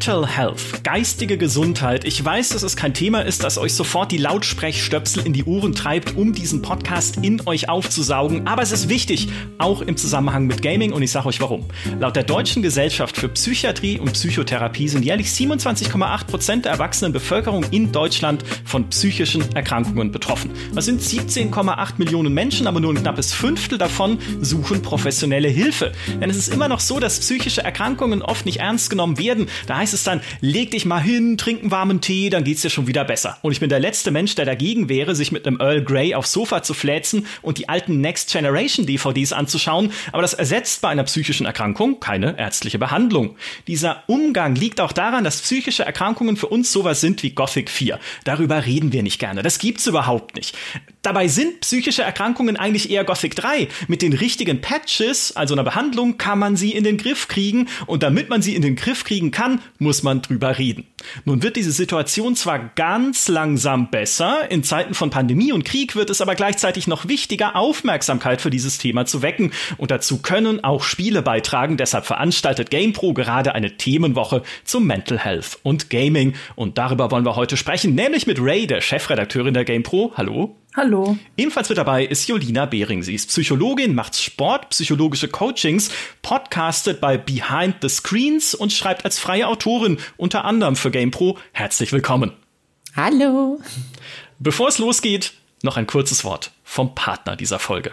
Mental Health, geistige Gesundheit. Ich weiß, dass es kein Thema ist, das euch sofort die Lautsprechstöpsel in die Ohren treibt, um diesen Podcast in euch aufzusaugen. Aber es ist wichtig, auch im Zusammenhang mit Gaming. Und ich sage euch warum. Laut der Deutschen Gesellschaft für Psychiatrie und Psychotherapie sind jährlich 27,8 Prozent der erwachsenen Bevölkerung in Deutschland von psychischen Erkrankungen betroffen. Das sind 17,8 Millionen Menschen, aber nur ein knappes Fünftel davon suchen professionelle Hilfe. Denn es ist immer noch so, dass psychische Erkrankungen oft nicht ernst genommen werden. Da heißt es dann, leg dich mal hin, trink einen warmen Tee, dann geht's dir schon wieder besser. Und ich bin der letzte Mensch, der dagegen wäre, sich mit einem Earl Grey aufs Sofa zu fläzen und die alten Next Generation DVDs anzuschauen. Aber das ersetzt bei einer psychischen Erkrankung keine ärztliche Behandlung. Dieser Umgang liegt auch daran, dass psychische Erkrankungen für uns sowas sind wie Gothic 4. Darüber reden wir nicht gerne. Das gibt's überhaupt nicht. Dabei sind psychische Erkrankungen eigentlich eher Gothic 3. Mit den richtigen Patches, also einer Behandlung, kann man sie in den Griff kriegen und damit man sie in den Griff kriegen kann, muss man drüber reden. Nun wird diese Situation zwar ganz langsam besser, in Zeiten von Pandemie und Krieg wird es aber gleichzeitig noch wichtiger, Aufmerksamkeit für dieses Thema zu wecken und dazu können auch Spiele beitragen, deshalb veranstaltet GamePro gerade eine Themenwoche zum Mental Health und Gaming und darüber wollen wir heute sprechen, nämlich mit Ray, der Chefredakteurin der GamePro. Hallo. Hallo. Ebenfalls mit dabei ist Jolina Behring. Sie ist Psychologin, macht Sport, psychologische Coachings, podcastet bei Behind the Screens und schreibt als freie Autorin unter anderem für GamePro. Herzlich willkommen. Hallo. Bevor es losgeht, noch ein kurzes Wort vom Partner dieser Folge.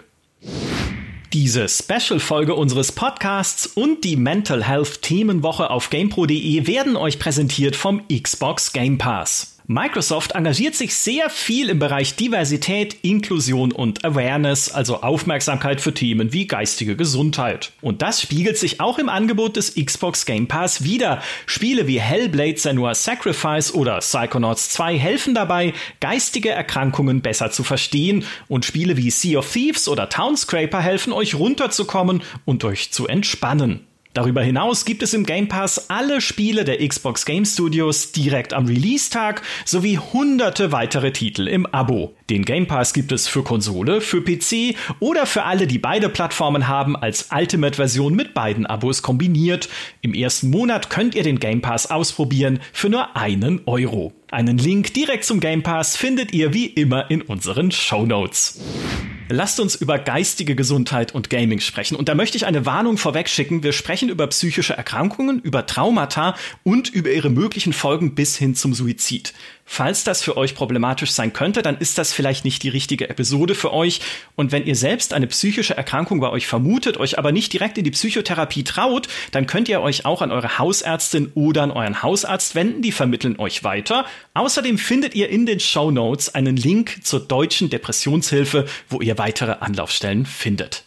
Diese Special-Folge unseres Podcasts und die Mental Health Themenwoche auf GamePro.de werden euch präsentiert vom Xbox Game Pass. Microsoft engagiert sich sehr viel im Bereich Diversität, Inklusion und Awareness, also Aufmerksamkeit für Themen wie geistige Gesundheit. Und das spiegelt sich auch im Angebot des Xbox Game Pass wieder. Spiele wie Hellblade Senua Sacrifice oder Psychonauts 2 helfen dabei, geistige Erkrankungen besser zu verstehen und Spiele wie Sea of Thieves oder Townscraper helfen euch runterzukommen und euch zu entspannen. Darüber hinaus gibt es im Game Pass alle Spiele der Xbox Game Studios direkt am Release-Tag sowie hunderte weitere Titel im Abo. Den Game Pass gibt es für Konsole, für PC oder für alle, die beide Plattformen haben, als Ultimate-Version mit beiden Abos kombiniert. Im ersten Monat könnt ihr den Game Pass ausprobieren für nur einen Euro. Einen Link direkt zum Game Pass findet ihr wie immer in unseren Show Notes. Lasst uns über geistige Gesundheit und Gaming sprechen. Und da möchte ich eine Warnung vorweg schicken. Wir sprechen über psychische Erkrankungen, über Traumata und über ihre möglichen Folgen bis hin zum Suizid. Falls das für euch problematisch sein könnte, dann ist das vielleicht nicht die richtige Episode für euch. Und wenn ihr selbst eine psychische Erkrankung bei euch vermutet, euch aber nicht direkt in die Psychotherapie traut, dann könnt ihr euch auch an eure Hausärztin oder an euren Hausarzt wenden. Die vermitteln euch weiter. Außerdem findet ihr in den Show Notes einen Link zur deutschen Depressionshilfe, wo ihr weitere Anlaufstellen findet.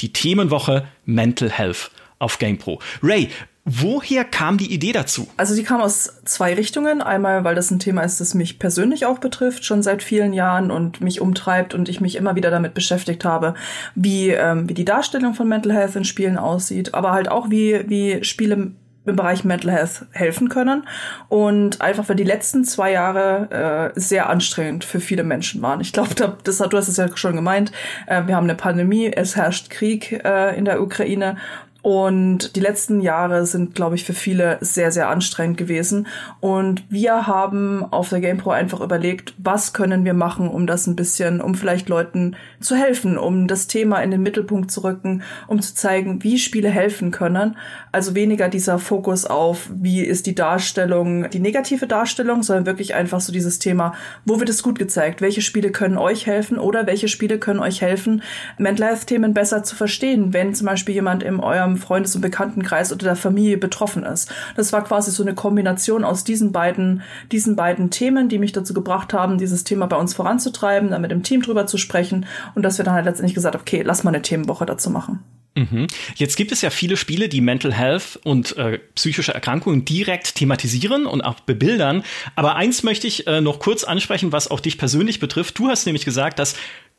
Die Themenwoche Mental Health auf GamePro. Ray, Woher kam die Idee dazu? Also die kam aus zwei Richtungen. Einmal, weil das ein Thema ist, das mich persönlich auch betrifft, schon seit vielen Jahren und mich umtreibt und ich mich immer wieder damit beschäftigt habe, wie, ähm, wie die Darstellung von Mental Health in Spielen aussieht, aber halt auch, wie, wie Spiele im Bereich Mental Health helfen können. Und einfach, weil die letzten zwei Jahre äh, sehr anstrengend für viele Menschen waren. Ich glaube, das, du hast es ja schon gemeint, äh, wir haben eine Pandemie, es herrscht Krieg äh, in der Ukraine und die letzten Jahre sind, glaube ich, für viele sehr, sehr anstrengend gewesen. Und wir haben auf der GamePro einfach überlegt, was können wir machen, um das ein bisschen, um vielleicht Leuten zu helfen, um das Thema in den Mittelpunkt zu rücken, um zu zeigen, wie Spiele helfen können. Also weniger dieser Fokus auf, wie ist die Darstellung, die negative Darstellung, sondern wirklich einfach so dieses Thema, wo wird es gut gezeigt? Welche Spiele können euch helfen oder welche Spiele können euch helfen, Mental Health Themen besser zu verstehen, wenn zum Beispiel jemand in eurem eurem Freundes- und Bekanntenkreis oder der Familie betroffen ist. Das war quasi so eine Kombination aus diesen beiden, diesen beiden Themen, die mich dazu gebracht haben, dieses Thema bei uns voranzutreiben, dann mit dem Team drüber zu sprechen und dass wir dann halt letztendlich gesagt haben, okay, lass mal eine Themenwoche dazu machen. Mhm. Jetzt gibt es ja viele Spiele, die Mental Health und äh, psychische Erkrankungen direkt thematisieren und auch bebildern. Aber eins möchte ich äh, noch kurz ansprechen, was auch dich persönlich betrifft. Du hast nämlich gesagt, dass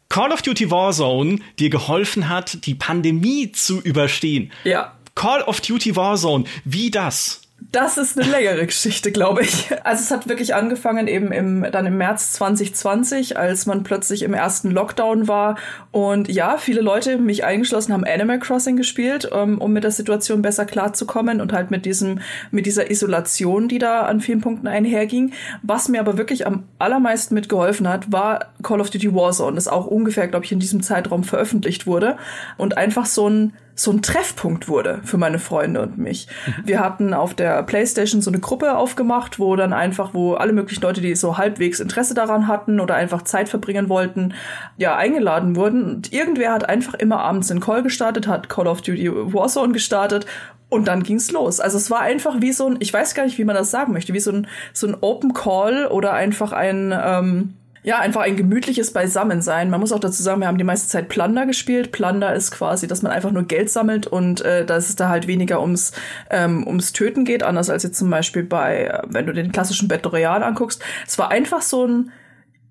Call of Duty Warzone dir geholfen hat, die Pandemie zu überstehen. Ja. Call of Duty Warzone, wie das? Das ist eine längere Geschichte, glaube ich. Also es hat wirklich angefangen eben im, dann im März 2020, als man plötzlich im ersten Lockdown war. Und ja, viele Leute, mich eingeschlossen, haben Animal Crossing gespielt, um, ähm, um mit der Situation besser klarzukommen und halt mit diesem, mit dieser Isolation, die da an vielen Punkten einherging. Was mir aber wirklich am allermeisten mitgeholfen hat, war Call of Duty Warzone, das auch ungefähr, glaube ich, in diesem Zeitraum veröffentlicht wurde. Und einfach so ein so ein Treffpunkt wurde für meine Freunde und mich. Mhm. Wir hatten auf der Playstation so eine Gruppe aufgemacht, wo dann einfach, wo alle möglichen Leute, die so halbwegs Interesse daran hatten oder einfach Zeit verbringen wollten, ja, eingeladen wurden. Und irgendwer hat einfach immer abends einen Call gestartet, hat Call of Duty Warzone gestartet und dann ging's los. Also es war einfach wie so ein, ich weiß gar nicht, wie man das sagen möchte, wie so ein, so ein Open Call oder einfach ein, ähm, ja, einfach ein gemütliches Beisammensein. Man muss auch dazu sagen, wir haben die meiste Zeit Plunder gespielt. Plunder ist quasi, dass man einfach nur Geld sammelt und äh, dass es da halt weniger ums, ähm, ums Töten geht, anders als jetzt zum Beispiel bei, äh, wenn du den klassischen Battle Royale anguckst. Es war einfach so ein,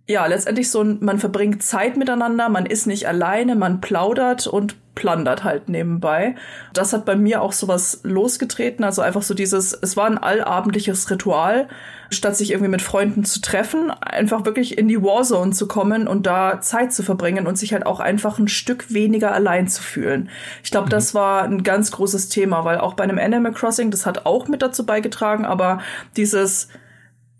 ja, letztendlich so ein, man verbringt Zeit miteinander, man ist nicht alleine, man plaudert und plundert halt nebenbei. Das hat bei mir auch sowas losgetreten, also einfach so dieses, es war ein allabendliches Ritual, statt sich irgendwie mit Freunden zu treffen, einfach wirklich in die Warzone zu kommen und da Zeit zu verbringen und sich halt auch einfach ein Stück weniger allein zu fühlen. Ich glaube, mhm. das war ein ganz großes Thema, weil auch bei einem Animal Crossing, das hat auch mit dazu beigetragen, aber dieses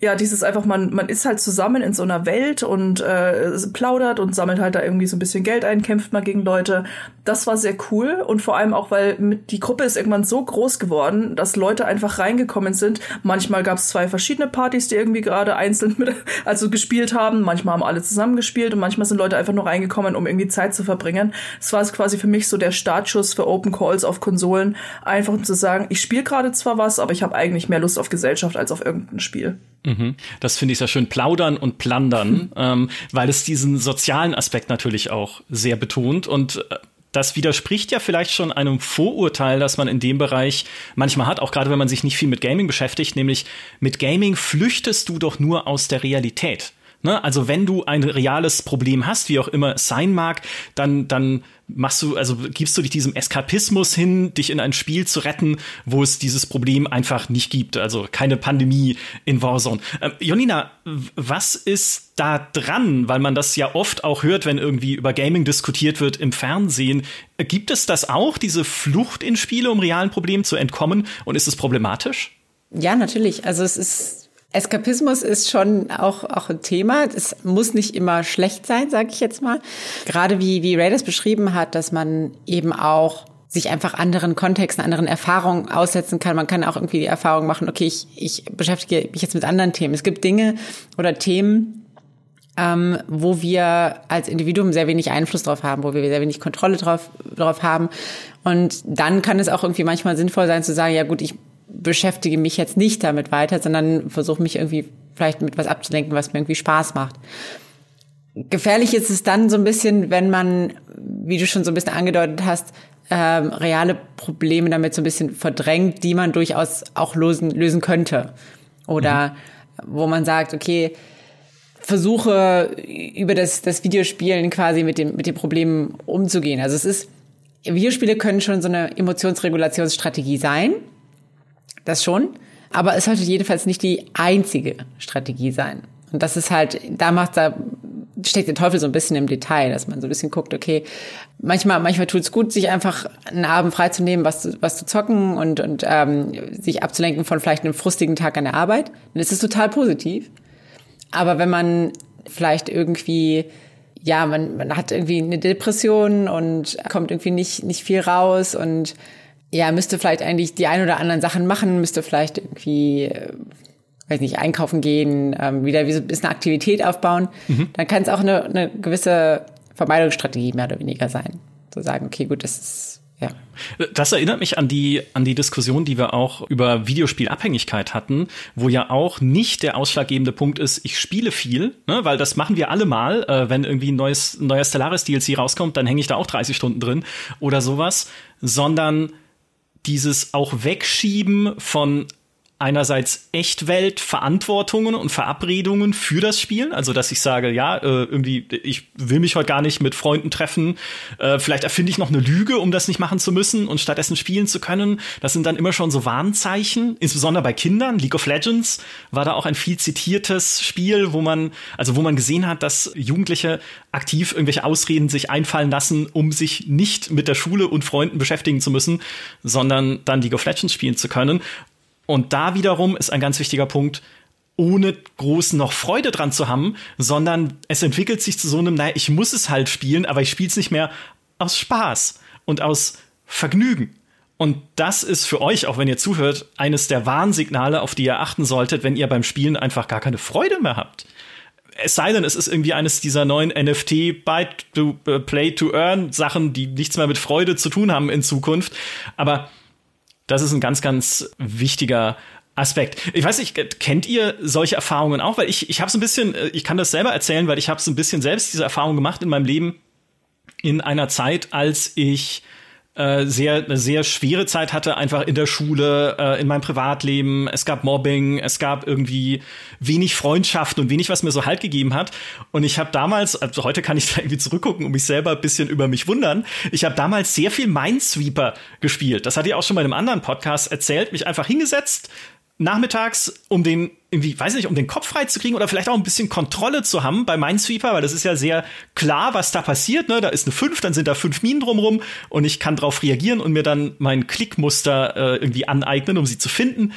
ja, dieses einfach, man, man ist halt zusammen in so einer Welt und äh, plaudert und sammelt halt da irgendwie so ein bisschen Geld ein, kämpft mal gegen Leute. Das war sehr cool und vor allem auch, weil mit, die Gruppe ist irgendwann so groß geworden, dass Leute einfach reingekommen sind. Manchmal gab es zwei verschiedene Partys, die irgendwie gerade einzeln mit, also gespielt haben. Manchmal haben alle zusammen gespielt und manchmal sind Leute einfach nur reingekommen, um irgendwie Zeit zu verbringen. Es war quasi für mich so der Startschuss für Open Calls auf Konsolen, einfach um zu sagen, ich spiele gerade zwar was, aber ich habe eigentlich mehr Lust auf Gesellschaft als auf irgendein Spiel. Mhm. Das finde ich sehr schön. Plaudern und plundern, mhm. ähm, weil es diesen sozialen Aspekt natürlich auch sehr betont und äh, das widerspricht ja vielleicht schon einem Vorurteil, das man in dem Bereich manchmal hat, auch gerade wenn man sich nicht viel mit Gaming beschäftigt, nämlich mit Gaming flüchtest du doch nur aus der Realität. Ne? Also wenn du ein reales Problem hast, wie auch immer es sein mag, dann, dann machst du, also gibst du dich diesem Eskapismus hin, dich in ein Spiel zu retten, wo es dieses Problem einfach nicht gibt. Also keine Pandemie in Warzone. Ähm, Jonina, was ist da dran? Weil man das ja oft auch hört, wenn irgendwie über Gaming diskutiert wird im Fernsehen. Gibt es das auch, diese Flucht in Spiele, um realen Problemen zu entkommen? Und ist es problematisch? Ja, natürlich. Also es ist Eskapismus ist schon auch, auch ein Thema. Es muss nicht immer schlecht sein, sage ich jetzt mal. Gerade wie, wie Ray das beschrieben hat, dass man eben auch sich einfach anderen Kontexten, anderen Erfahrungen aussetzen kann. Man kann auch irgendwie die Erfahrung machen, okay, ich, ich beschäftige mich jetzt mit anderen Themen. Es gibt Dinge oder Themen, ähm, wo wir als Individuum sehr wenig Einfluss drauf haben, wo wir sehr wenig Kontrolle drauf, drauf haben. Und dann kann es auch irgendwie manchmal sinnvoll sein zu sagen, ja gut, ich beschäftige mich jetzt nicht damit weiter, sondern versuche mich irgendwie vielleicht mit was abzulenken, was mir irgendwie Spaß macht. Gefährlich ist es dann so ein bisschen, wenn man, wie du schon so ein bisschen angedeutet hast, ähm, reale Probleme damit so ein bisschen verdrängt, die man durchaus auch lösen, lösen könnte. Oder mhm. wo man sagt, okay, versuche über das, das Videospielen quasi mit dem, mit den Problemen umzugehen. Also es ist, Videospiele können schon so eine Emotionsregulationsstrategie sein. Das schon. Aber es sollte jedenfalls nicht die einzige Strategie sein. Und das ist halt, da macht, da steckt der Teufel so ein bisschen im Detail, dass man so ein bisschen guckt, okay, manchmal, manchmal tut es gut, sich einfach einen Abend freizunehmen, was zu, was zu zocken und, und ähm, sich abzulenken von vielleicht einem frustigen Tag an der Arbeit. Dann ist es total positiv. Aber wenn man vielleicht irgendwie, ja, man, man hat irgendwie eine Depression und kommt irgendwie nicht, nicht viel raus und ja, müsste vielleicht eigentlich die ein oder anderen Sachen machen, müsste vielleicht irgendwie, äh, weiß nicht, einkaufen gehen, ähm, wieder wie so ein bisschen Aktivität aufbauen, mhm. dann kann es auch eine, eine gewisse Vermeidungsstrategie mehr oder weniger sein. Zu sagen, okay, gut, das ist ja. Das erinnert mich an die, an die Diskussion, die wir auch über Videospielabhängigkeit hatten, wo ja auch nicht der ausschlaggebende Punkt ist, ich spiele viel, ne, weil das machen wir alle mal. Äh, wenn irgendwie ein neues, ein neuer Stellaris DLC rauskommt, dann hänge ich da auch 30 Stunden drin oder sowas, sondern dieses auch Wegschieben von einerseits Echtwelt-Verantwortungen und Verabredungen für das Spiel. Also, dass ich sage, ja, äh, irgendwie, ich will mich heute gar nicht mit Freunden treffen. Äh, vielleicht erfinde ich noch eine Lüge, um das nicht machen zu müssen und stattdessen spielen zu können. Das sind dann immer schon so Warnzeichen, insbesondere bei Kindern. League of Legends war da auch ein viel zitiertes Spiel, wo man, also wo man gesehen hat, dass Jugendliche aktiv irgendwelche Ausreden sich einfallen lassen, um sich nicht mit der Schule und Freunden beschäftigen zu müssen, sondern dann League of Legends spielen zu können. Und da wiederum ist ein ganz wichtiger Punkt, ohne groß noch Freude dran zu haben, sondern es entwickelt sich zu so einem, naja, ich muss es halt spielen, aber ich spiele es nicht mehr aus Spaß und aus Vergnügen. Und das ist für euch, auch wenn ihr zuhört, eines der Warnsignale, auf die ihr achten solltet, wenn ihr beim Spielen einfach gar keine Freude mehr habt. Es sei denn, es ist irgendwie eines dieser neuen NFT Buy to uh, Play to Earn Sachen, die nichts mehr mit Freude zu tun haben in Zukunft. Aber das ist ein ganz, ganz wichtiger Aspekt. Ich weiß nicht, kennt ihr solche Erfahrungen auch? Weil ich, ich habe es ein bisschen, äh, ich kann das selber erzählen, weil ich habe es ein bisschen selbst diese Erfahrung gemacht in meinem Leben in einer Zeit, als ich äh, sehr, eine sehr schwere Zeit hatte, einfach in der Schule, äh, in meinem Privatleben. Es gab Mobbing, es gab irgendwie wenig Freundschaften und wenig, was mir so Halt gegeben hat. Und ich habe damals, also heute kann ich da irgendwie zurückgucken und mich selber ein bisschen über mich wundern. Ich habe damals sehr viel Minesweeper gespielt. Das hatte ich auch schon bei einem anderen Podcast erzählt, mich einfach hingesetzt, nachmittags, um den irgendwie, weiß nicht, um den Kopf frei zu kriegen oder vielleicht auch ein bisschen Kontrolle zu haben bei Minesweeper, weil das ist ja sehr klar, was da passiert. Ne? Da ist eine 5, dann sind da fünf Minen drumrum und ich kann darauf reagieren und mir dann mein Klickmuster äh, irgendwie aneignen, um sie zu finden.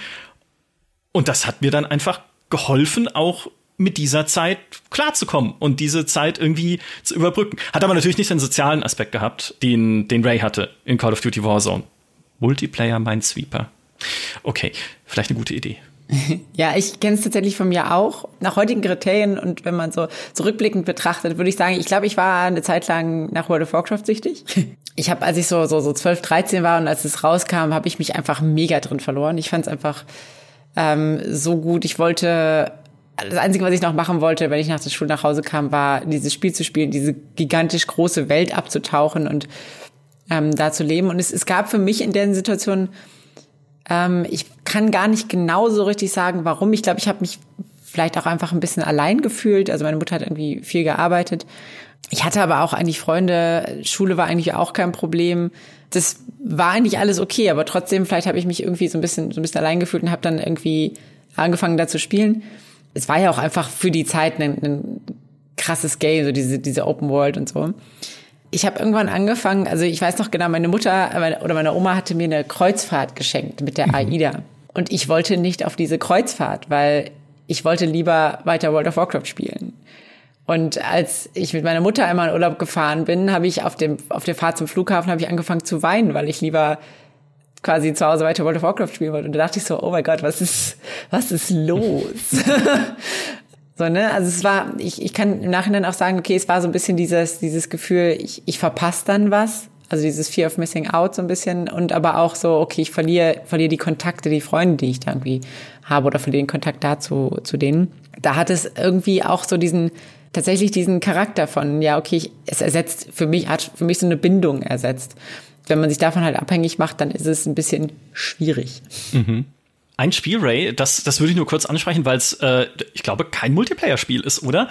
Und das hat mir dann einfach geholfen, auch mit dieser Zeit klarzukommen und diese Zeit irgendwie zu überbrücken. Hat aber natürlich nicht den sozialen Aspekt gehabt, den, den Ray hatte in Call of Duty Warzone. Multiplayer Minesweeper. Okay, vielleicht eine gute Idee. Ja, ich kenne es tatsächlich von mir auch. Nach heutigen Kriterien und wenn man so zurückblickend betrachtet, würde ich sagen, ich glaube, ich war eine Zeit lang nach World of Warcraft süchtig. Ich habe, als ich so, so, so 12, 13 war und als es rauskam, habe ich mich einfach mega drin verloren. Ich fand es einfach ähm, so gut. Ich wollte, das Einzige, was ich noch machen wollte, wenn ich nach der Schule nach Hause kam, war dieses Spiel zu spielen, diese gigantisch große Welt abzutauchen und ähm, da zu leben. Und es, es gab für mich in der Situation ähm, ich kann gar nicht genau so richtig sagen, warum. Ich glaube, ich habe mich vielleicht auch einfach ein bisschen allein gefühlt. Also meine Mutter hat irgendwie viel gearbeitet. Ich hatte aber auch eigentlich Freunde, Schule war eigentlich auch kein Problem. Das war eigentlich alles okay, aber trotzdem, vielleicht habe ich mich irgendwie so ein bisschen, so ein bisschen allein gefühlt und habe dann irgendwie angefangen da zu spielen. Es war ja auch einfach für die Zeit ein, ein krasses Game, so diese, diese Open World und so ich habe irgendwann angefangen, also ich weiß noch genau, meine Mutter oder meine Oma hatte mir eine Kreuzfahrt geschenkt mit der mhm. AIDA. Und ich wollte nicht auf diese Kreuzfahrt, weil ich wollte lieber weiter World of Warcraft spielen. Und als ich mit meiner Mutter einmal in Urlaub gefahren bin, habe ich auf dem auf der Fahrt zum Flughafen habe ich angefangen zu weinen, weil ich lieber quasi zu Hause weiter World of Warcraft spielen wollte. Und da dachte ich so, oh mein Gott, was ist was ist los? So, ne? Also es war, ich, ich kann im Nachhinein auch sagen, okay, es war so ein bisschen dieses, dieses Gefühl, ich, ich verpasse dann was. Also dieses Fear of Missing Out so ein bisschen und aber auch so, okay, ich verliere, verliere die Kontakte, die Freunde, die ich da irgendwie habe oder verliere den Kontakt dazu zu denen. Da hat es irgendwie auch so diesen, tatsächlich diesen Charakter von, ja, okay, ich, es ersetzt für mich, hat für mich so eine Bindung ersetzt. Wenn man sich davon halt abhängig macht, dann ist es ein bisschen schwierig. Mhm. Ein Spiel, Ray, das, das würde ich nur kurz ansprechen, weil es, äh, ich glaube, kein Multiplayer-Spiel ist, oder?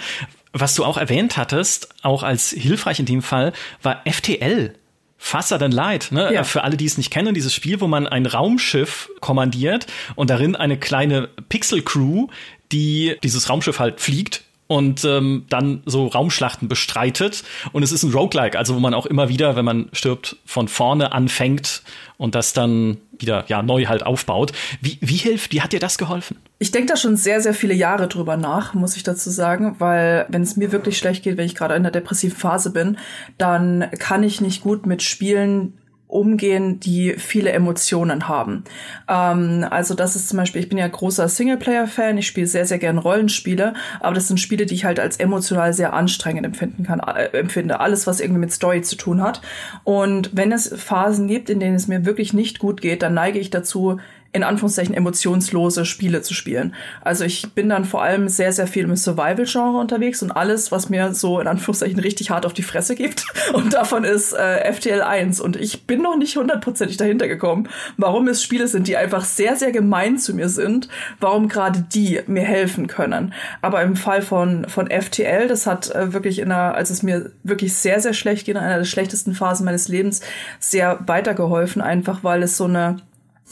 Was du auch erwähnt hattest, auch als hilfreich in dem Fall, war FTL. Faster than Light, ne? Ja. Für alle, die es nicht kennen, dieses Spiel, wo man ein Raumschiff kommandiert und darin eine kleine Pixel-Crew, die dieses Raumschiff halt fliegt und ähm, dann so Raumschlachten bestreitet. Und es ist ein Roguelike, also wo man auch immer wieder, wenn man stirbt, von vorne anfängt und das dann wieder ja neu halt aufbaut. Wie, wie hilft, wie hat dir das geholfen? Ich denke da schon sehr, sehr viele Jahre drüber nach, muss ich dazu sagen, weil wenn es mir wirklich schlecht geht, wenn ich gerade in der depressiven Phase bin, dann kann ich nicht gut mit Spielen umgehen, die viele Emotionen haben. Ähm, also das ist zum Beispiel, ich bin ja großer Singleplayer-Fan, ich spiele sehr, sehr gern Rollenspiele, aber das sind Spiele, die ich halt als emotional sehr anstrengend empfinden kann, äh, empfinde. Alles, was irgendwie mit Story zu tun hat. Und wenn es Phasen gibt, in denen es mir wirklich nicht gut geht, dann neige ich dazu, in Anführungszeichen emotionslose Spiele zu spielen. Also ich bin dann vor allem sehr, sehr viel im Survival-Genre unterwegs und alles, was mir so in Anführungszeichen richtig hart auf die Fresse gibt. Und davon ist äh, FTL 1. Und ich bin noch nicht hundertprozentig dahinter gekommen, warum es Spiele sind, die einfach sehr, sehr gemein zu mir sind, warum gerade die mir helfen können. Aber im Fall von, von FTL, das hat äh, wirklich in einer, als es mir wirklich sehr, sehr schlecht ging, in einer der schlechtesten Phasen meines Lebens, sehr weitergeholfen, einfach weil es so eine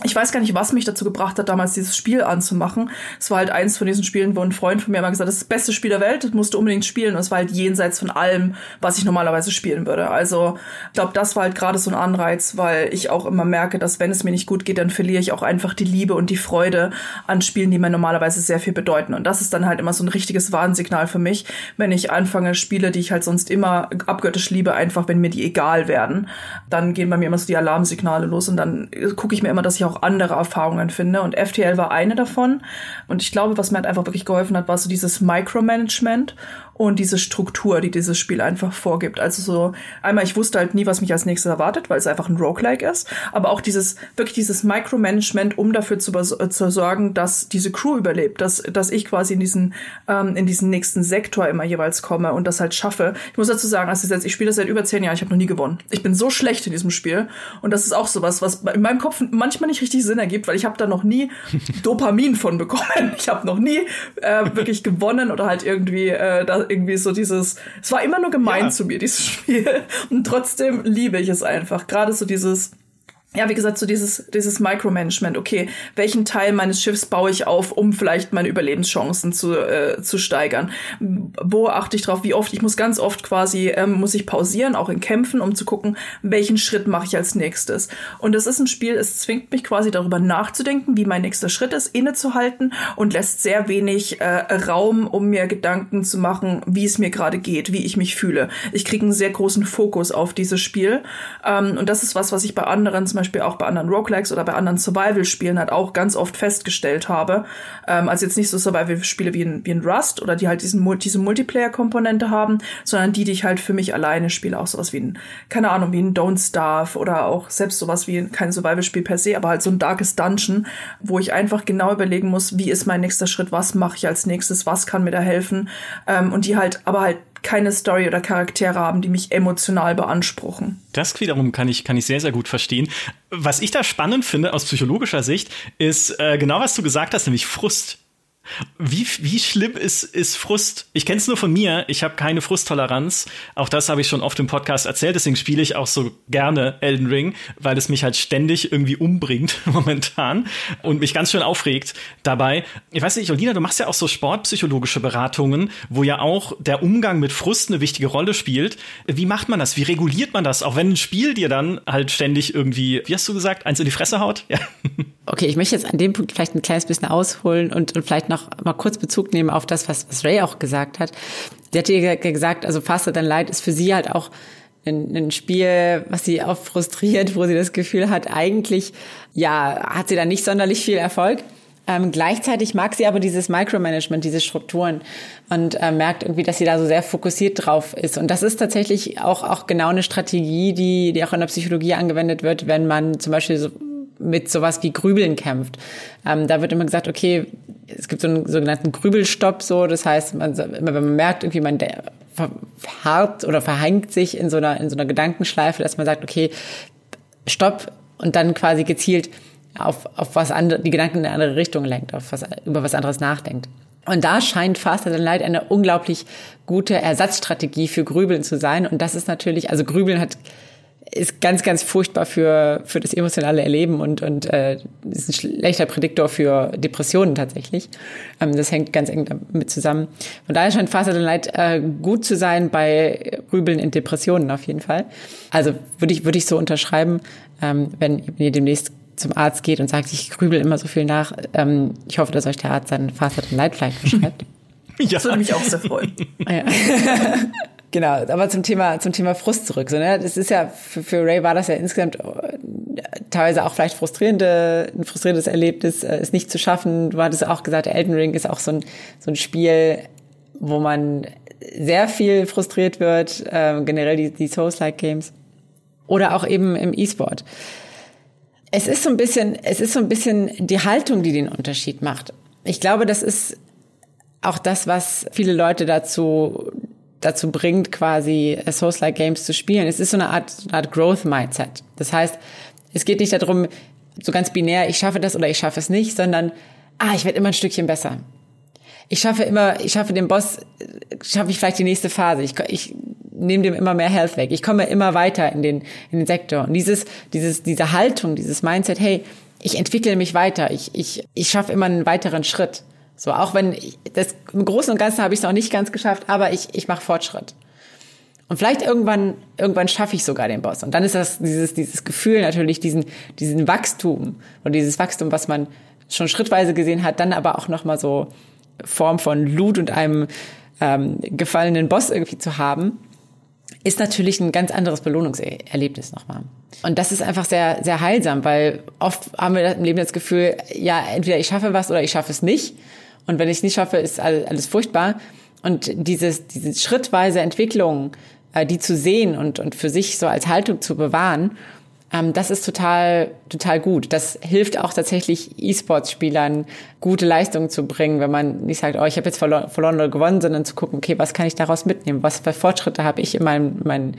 ich weiß gar nicht, was mich dazu gebracht hat, damals dieses Spiel anzumachen. Es war halt eins von diesen Spielen, wo ein Freund von mir immer gesagt hat, das ist das beste Spiel der Welt, das musst du unbedingt spielen. Und es war halt jenseits von allem, was ich normalerweise spielen würde. Also ich glaube, das war halt gerade so ein Anreiz, weil ich auch immer merke, dass wenn es mir nicht gut geht, dann verliere ich auch einfach die Liebe und die Freude an Spielen, die mir normalerweise sehr viel bedeuten. Und das ist dann halt immer so ein richtiges Warnsignal für mich, wenn ich anfange, Spiele, die ich halt sonst immer abgöttisch liebe, einfach, wenn mir die egal werden, dann gehen bei mir immer so die Alarmsignale los und dann gucke ich mir immer, dass ich auch auch andere Erfahrungen finde. Und FTL war eine davon. Und ich glaube, was mir halt einfach wirklich geholfen hat, war so dieses Micromanagement und diese Struktur, die dieses Spiel einfach vorgibt. Also so, einmal, ich wusste halt nie, was mich als nächstes erwartet, weil es einfach ein Roguelike ist, aber auch dieses, wirklich dieses Micromanagement, um dafür zu, zu sorgen, dass diese Crew überlebt, dass, dass ich quasi in diesen, ähm, in diesen nächsten Sektor immer jeweils komme und das halt schaffe. Ich muss dazu sagen, als ich, jetzt, ich spiele das seit über zehn Jahren, ich habe noch nie gewonnen. Ich bin so schlecht in diesem Spiel und das ist auch sowas, was in meinem Kopf manchmal nicht richtig Sinn ergibt, weil ich habe da noch nie Dopamin von bekommen. Ich habe noch nie äh, wirklich gewonnen oder halt irgendwie äh, da irgendwie so dieses, es war immer nur gemein ja. zu mir, dieses Spiel. Und trotzdem liebe ich es einfach. Gerade so dieses, ja, wie gesagt, so dieses, dieses Micromanagement. Okay, welchen Teil meines Schiffs baue ich auf, um vielleicht meine Überlebenschancen zu, äh, zu steigern? Wo achte ich drauf? Wie oft? Ich muss ganz oft quasi, ähm, muss ich pausieren, auch in Kämpfen, um zu gucken, welchen Schritt mache ich als nächstes. Und es ist ein Spiel, es zwingt mich quasi darüber nachzudenken, wie mein nächster Schritt ist, innezuhalten und lässt sehr wenig äh, Raum, um mir Gedanken zu machen, wie es mir gerade geht, wie ich mich fühle. Ich kriege einen sehr großen Fokus auf dieses Spiel. Ähm, und das ist was, was ich bei anderen Beispiel auch bei anderen Roguelikes oder bei anderen Survival-Spielen halt auch ganz oft festgestellt habe. Ähm, also jetzt nicht so Survival-Spiele wie wie in Rust oder die halt diesen, diese Multiplayer-Komponente haben, sondern die, die ich halt für mich alleine spiele. Auch sowas wie ein, keine Ahnung, wie ein Don't Starve oder auch selbst sowas wie kein Survival-Spiel per se, aber halt so ein Darkest Dungeon, wo ich einfach genau überlegen muss, wie ist mein nächster Schritt, was mache ich als nächstes, was kann mir da helfen. Ähm, und die halt, aber halt keine Story oder Charaktere haben, die mich emotional beanspruchen. Das wiederum kann ich, kann ich sehr, sehr gut verstehen. Was ich da spannend finde aus psychologischer Sicht, ist äh, genau, was du gesagt hast, nämlich Frust. Wie, wie schlimm ist, ist Frust? Ich kenne es nur von mir. Ich habe keine Frusttoleranz. Auch das habe ich schon oft im Podcast erzählt. Deswegen spiele ich auch so gerne Elden Ring, weil es mich halt ständig irgendwie umbringt momentan und mich ganz schön aufregt dabei. Ich weiß nicht, Olina, du machst ja auch so sportpsychologische Beratungen, wo ja auch der Umgang mit Frust eine wichtige Rolle spielt. Wie macht man das? Wie reguliert man das? Auch wenn ein Spiel dir dann halt ständig irgendwie, wie hast du gesagt, eins in die Fresse haut? Ja. Okay, ich möchte jetzt an dem Punkt vielleicht ein kleines bisschen ausholen und, und vielleicht noch mal kurz Bezug nehmen auf das, was, was Ray auch gesagt hat. Der hat ja gesagt, also Faster Than Light ist für sie halt auch ein, ein Spiel, was sie auch frustriert, wo sie das Gefühl hat, eigentlich, ja, hat sie da nicht sonderlich viel Erfolg. Ähm, gleichzeitig mag sie aber dieses Micromanagement, diese Strukturen und äh, merkt irgendwie, dass sie da so sehr fokussiert drauf ist. Und das ist tatsächlich auch, auch genau eine Strategie, die, die auch in der Psychologie angewendet wird, wenn man zum Beispiel so mit sowas wie Grübeln kämpft. Ähm, da wird immer gesagt, okay, es gibt so einen sogenannten Grübelstopp, so, das heißt, man, immer wenn man merkt, irgendwie man verharrt oder verhängt sich in so einer, in so einer Gedankenschleife, dass man sagt, okay, stopp und dann quasi gezielt auf, auf was andere, die Gedanken in eine andere Richtung lenkt, auf was, über was anderes nachdenkt. Und da scheint Faster Than Light eine unglaublich gute Ersatzstrategie für Grübeln zu sein. Und das ist natürlich, also Grübeln hat ist ganz, ganz furchtbar für, für das emotionale Erleben und, und äh, ist ein schlechter Prädiktor für Depressionen tatsächlich. Ähm, das hängt ganz eng damit zusammen. Von daher scheint Faser Light äh, gut zu sein bei Rübeln in Depressionen auf jeden Fall. Also würde ich, würde ich so unterschreiben, ähm, wenn, wenn ihr demnächst zum Arzt geht und sagt, ich grübel immer so viel nach. Ähm, ich hoffe, dass euch der Arzt seinen Faser Light vielleicht beschreibt. ja. Das würde mich auch sehr freuen. Ja. Genau, aber zum Thema, zum Thema Frust zurück. So, ne? Das ist ja, für, für Ray war das ja insgesamt äh, teilweise auch vielleicht frustrierende, ein frustrierendes Erlebnis, äh, es nicht zu schaffen. Du hattest auch gesagt, Elden Ring ist auch so ein, so ein Spiel, wo man sehr viel frustriert wird, äh, generell die, die Souls-like Games. Oder auch eben im E-Sport. Es ist so ein bisschen, es ist so ein bisschen die Haltung, die den Unterschied macht. Ich glaube, das ist auch das, was viele Leute dazu dazu bringt, quasi Souls-like Games zu spielen. Es ist so eine Art, eine Art Growth-Mindset. Das heißt, es geht nicht darum, so ganz binär, ich schaffe das oder ich schaffe es nicht, sondern, ah, ich werde immer ein Stückchen besser. Ich schaffe immer, ich schaffe den Boss, schaffe ich vielleicht die nächste Phase. Ich, ich nehme dem immer mehr Health weg. Ich komme immer weiter in den, in den Sektor. Und dieses, dieses, diese Haltung, dieses Mindset, hey, ich entwickle mich weiter. Ich, ich, ich schaffe immer einen weiteren Schritt. So, auch wenn ich, das im Großen und Ganzen habe ich es noch nicht ganz geschafft, aber ich, ich mache Fortschritt. Und vielleicht irgendwann, irgendwann schaffe ich sogar den Boss. Und dann ist das dieses, dieses Gefühl natürlich, diesen, diesen Wachstum und dieses Wachstum, was man schon schrittweise gesehen hat, dann aber auch nochmal so Form von Loot und einem ähm, gefallenen Boss irgendwie zu haben, ist natürlich ein ganz anderes Belohnungserlebnis nochmal. Und das ist einfach sehr, sehr heilsam, weil oft haben wir im Leben das Gefühl, ja, entweder ich schaffe was oder ich schaffe es nicht. Und wenn ich es nicht schaffe, ist alles furchtbar. Und dieses, diese schrittweise Entwicklung, äh, die zu sehen und, und für sich so als Haltung zu bewahren, ähm, das ist total, total gut. Das hilft auch tatsächlich E-Sports-Spielern, gute Leistungen zu bringen, wenn man nicht sagt, oh, ich habe jetzt verloren, verloren oder gewonnen, sondern zu gucken, okay, was kann ich daraus mitnehmen? Was für Fortschritte habe ich in meinem, meinem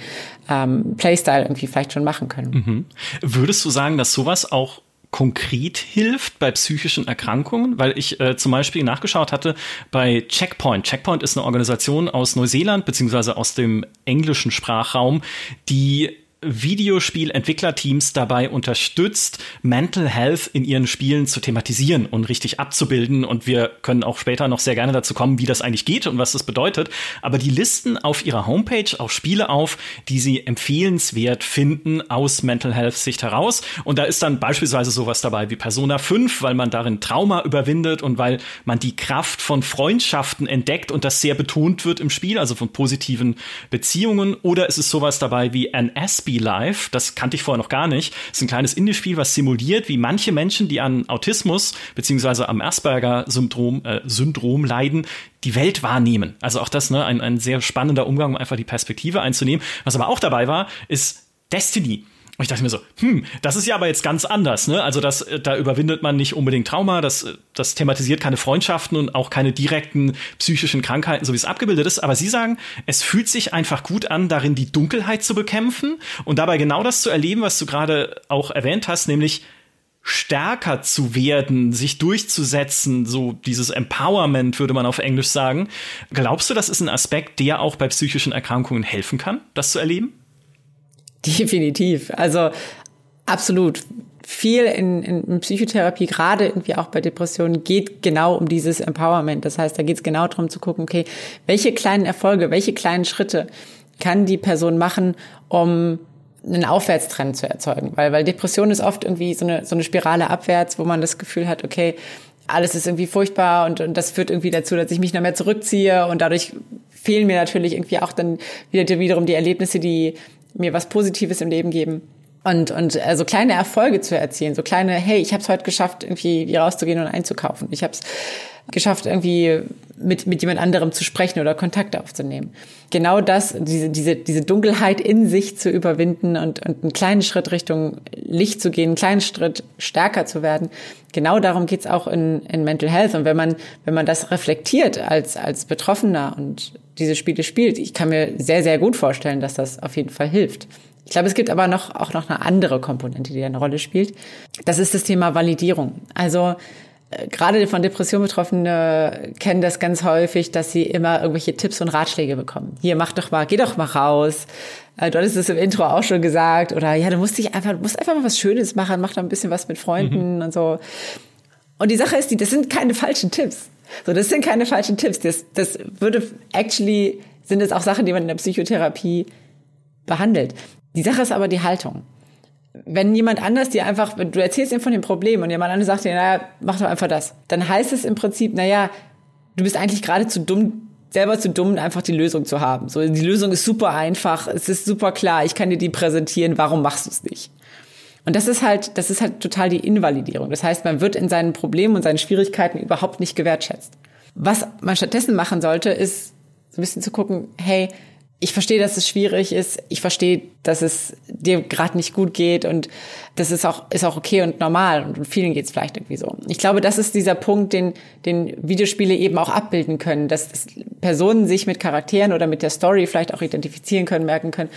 ähm, Playstyle irgendwie vielleicht schon machen können? Mhm. Würdest du sagen, dass sowas auch konkret hilft bei psychischen Erkrankungen, weil ich äh, zum Beispiel nachgeschaut hatte bei Checkpoint. Checkpoint ist eine Organisation aus Neuseeland beziehungsweise aus dem englischen Sprachraum, die Videospielentwicklerteams dabei unterstützt, Mental Health in ihren Spielen zu thematisieren und richtig abzubilden. Und wir können auch später noch sehr gerne dazu kommen, wie das eigentlich geht und was das bedeutet. Aber die listen auf ihrer Homepage auch Spiele auf, die sie empfehlenswert finden aus Mental Health Sicht heraus. Und da ist dann beispielsweise sowas dabei wie Persona 5, weil man darin Trauma überwindet und weil man die Kraft von Freundschaften entdeckt und das sehr betont wird im Spiel, also von positiven Beziehungen. Oder ist es sowas dabei wie an Be Live. Das kannte ich vorher noch gar nicht. Das ist ein kleines Indie-Spiel, was simuliert, wie manche Menschen, die an Autismus beziehungsweise am Asperger-Syndrom äh, Syndrom leiden, die Welt wahrnehmen. Also auch das, ne, ein, ein sehr spannender Umgang, um einfach die Perspektive einzunehmen. Was aber auch dabei war, ist Destiny. Und ich dachte mir so, hm, das ist ja aber jetzt ganz anders, ne? Also das, äh, da überwindet man nicht unbedingt Trauma, das, äh, das thematisiert keine Freundschaften und auch keine direkten psychischen Krankheiten, so wie es abgebildet ist. Aber Sie sagen, es fühlt sich einfach gut an, darin die Dunkelheit zu bekämpfen und dabei genau das zu erleben, was du gerade auch erwähnt hast, nämlich stärker zu werden, sich durchzusetzen, so dieses Empowerment würde man auf Englisch sagen. Glaubst du, das ist ein Aspekt, der auch bei psychischen Erkrankungen helfen kann, das zu erleben? Definitiv. Also absolut. Viel in, in Psychotherapie, gerade irgendwie auch bei Depressionen, geht genau um dieses Empowerment. Das heißt, da geht es genau darum zu gucken, okay, welche kleinen Erfolge, welche kleinen Schritte kann die Person machen, um einen Aufwärtstrend zu erzeugen. Weil, weil Depression ist oft irgendwie so eine, so eine Spirale abwärts, wo man das Gefühl hat, okay, alles ist irgendwie furchtbar und, und das führt irgendwie dazu, dass ich mich noch mehr zurückziehe und dadurch fehlen mir natürlich irgendwie auch dann wieder wiederum die Erlebnisse, die mir was Positives im Leben geben. Und, und also kleine Erfolge zu erzielen, so kleine, hey, ich habe es heute geschafft, irgendwie rauszugehen und einzukaufen. Ich habe es geschafft, irgendwie mit, mit jemand anderem zu sprechen oder Kontakte aufzunehmen. Genau das, diese, diese, diese Dunkelheit in sich zu überwinden und, und einen kleinen Schritt Richtung Licht zu gehen, einen kleinen Schritt stärker zu werden. Genau darum geht's auch in, in Mental Health. Und wenn man, wenn man das reflektiert als, als Betroffener und diese Spiele spielt, ich kann mir sehr, sehr gut vorstellen, dass das auf jeden Fall hilft. Ich glaube, es gibt aber noch, auch noch eine andere Komponente, die eine Rolle spielt. Das ist das Thema Validierung. Also, äh, gerade von Depression Betroffene kennen das ganz häufig, dass sie immer irgendwelche Tipps und Ratschläge bekommen. Hier, mach doch mal, geh doch mal raus. Äh, du hattest es im Intro auch schon gesagt. Oder ja, du musst dich einfach, du musst einfach mal was Schönes machen, mach da ein bisschen was mit Freunden mhm. und so. Und die Sache ist die, das sind keine falschen Tipps. So, das sind keine falschen Tipps. Das, das würde actually, sind es auch Sachen, die man in der Psychotherapie behandelt. Die Sache ist aber die Haltung. Wenn jemand anders dir einfach, du erzählst ihm von dem Problem und jemand anderes sagt dir, naja, mach doch einfach das, dann heißt es im Prinzip, naja, du bist eigentlich gerade zu dumm, selber zu dumm, einfach die Lösung zu haben. So, die Lösung ist super einfach, es ist super klar, ich kann dir die präsentieren, warum machst du es nicht? Und das ist halt, das ist halt total die Invalidierung. Das heißt, man wird in seinen Problemen und seinen Schwierigkeiten überhaupt nicht gewertschätzt. Was man stattdessen machen sollte, ist so ein bisschen zu gucken, hey, ich verstehe, dass es schwierig ist. Ich verstehe, dass es dir gerade nicht gut geht und das ist auch ist auch okay und normal und vielen geht es vielleicht irgendwie so. Ich glaube, das ist dieser Punkt, den den Videospiele eben auch abbilden können, dass Personen sich mit Charakteren oder mit der Story vielleicht auch identifizieren können, merken können.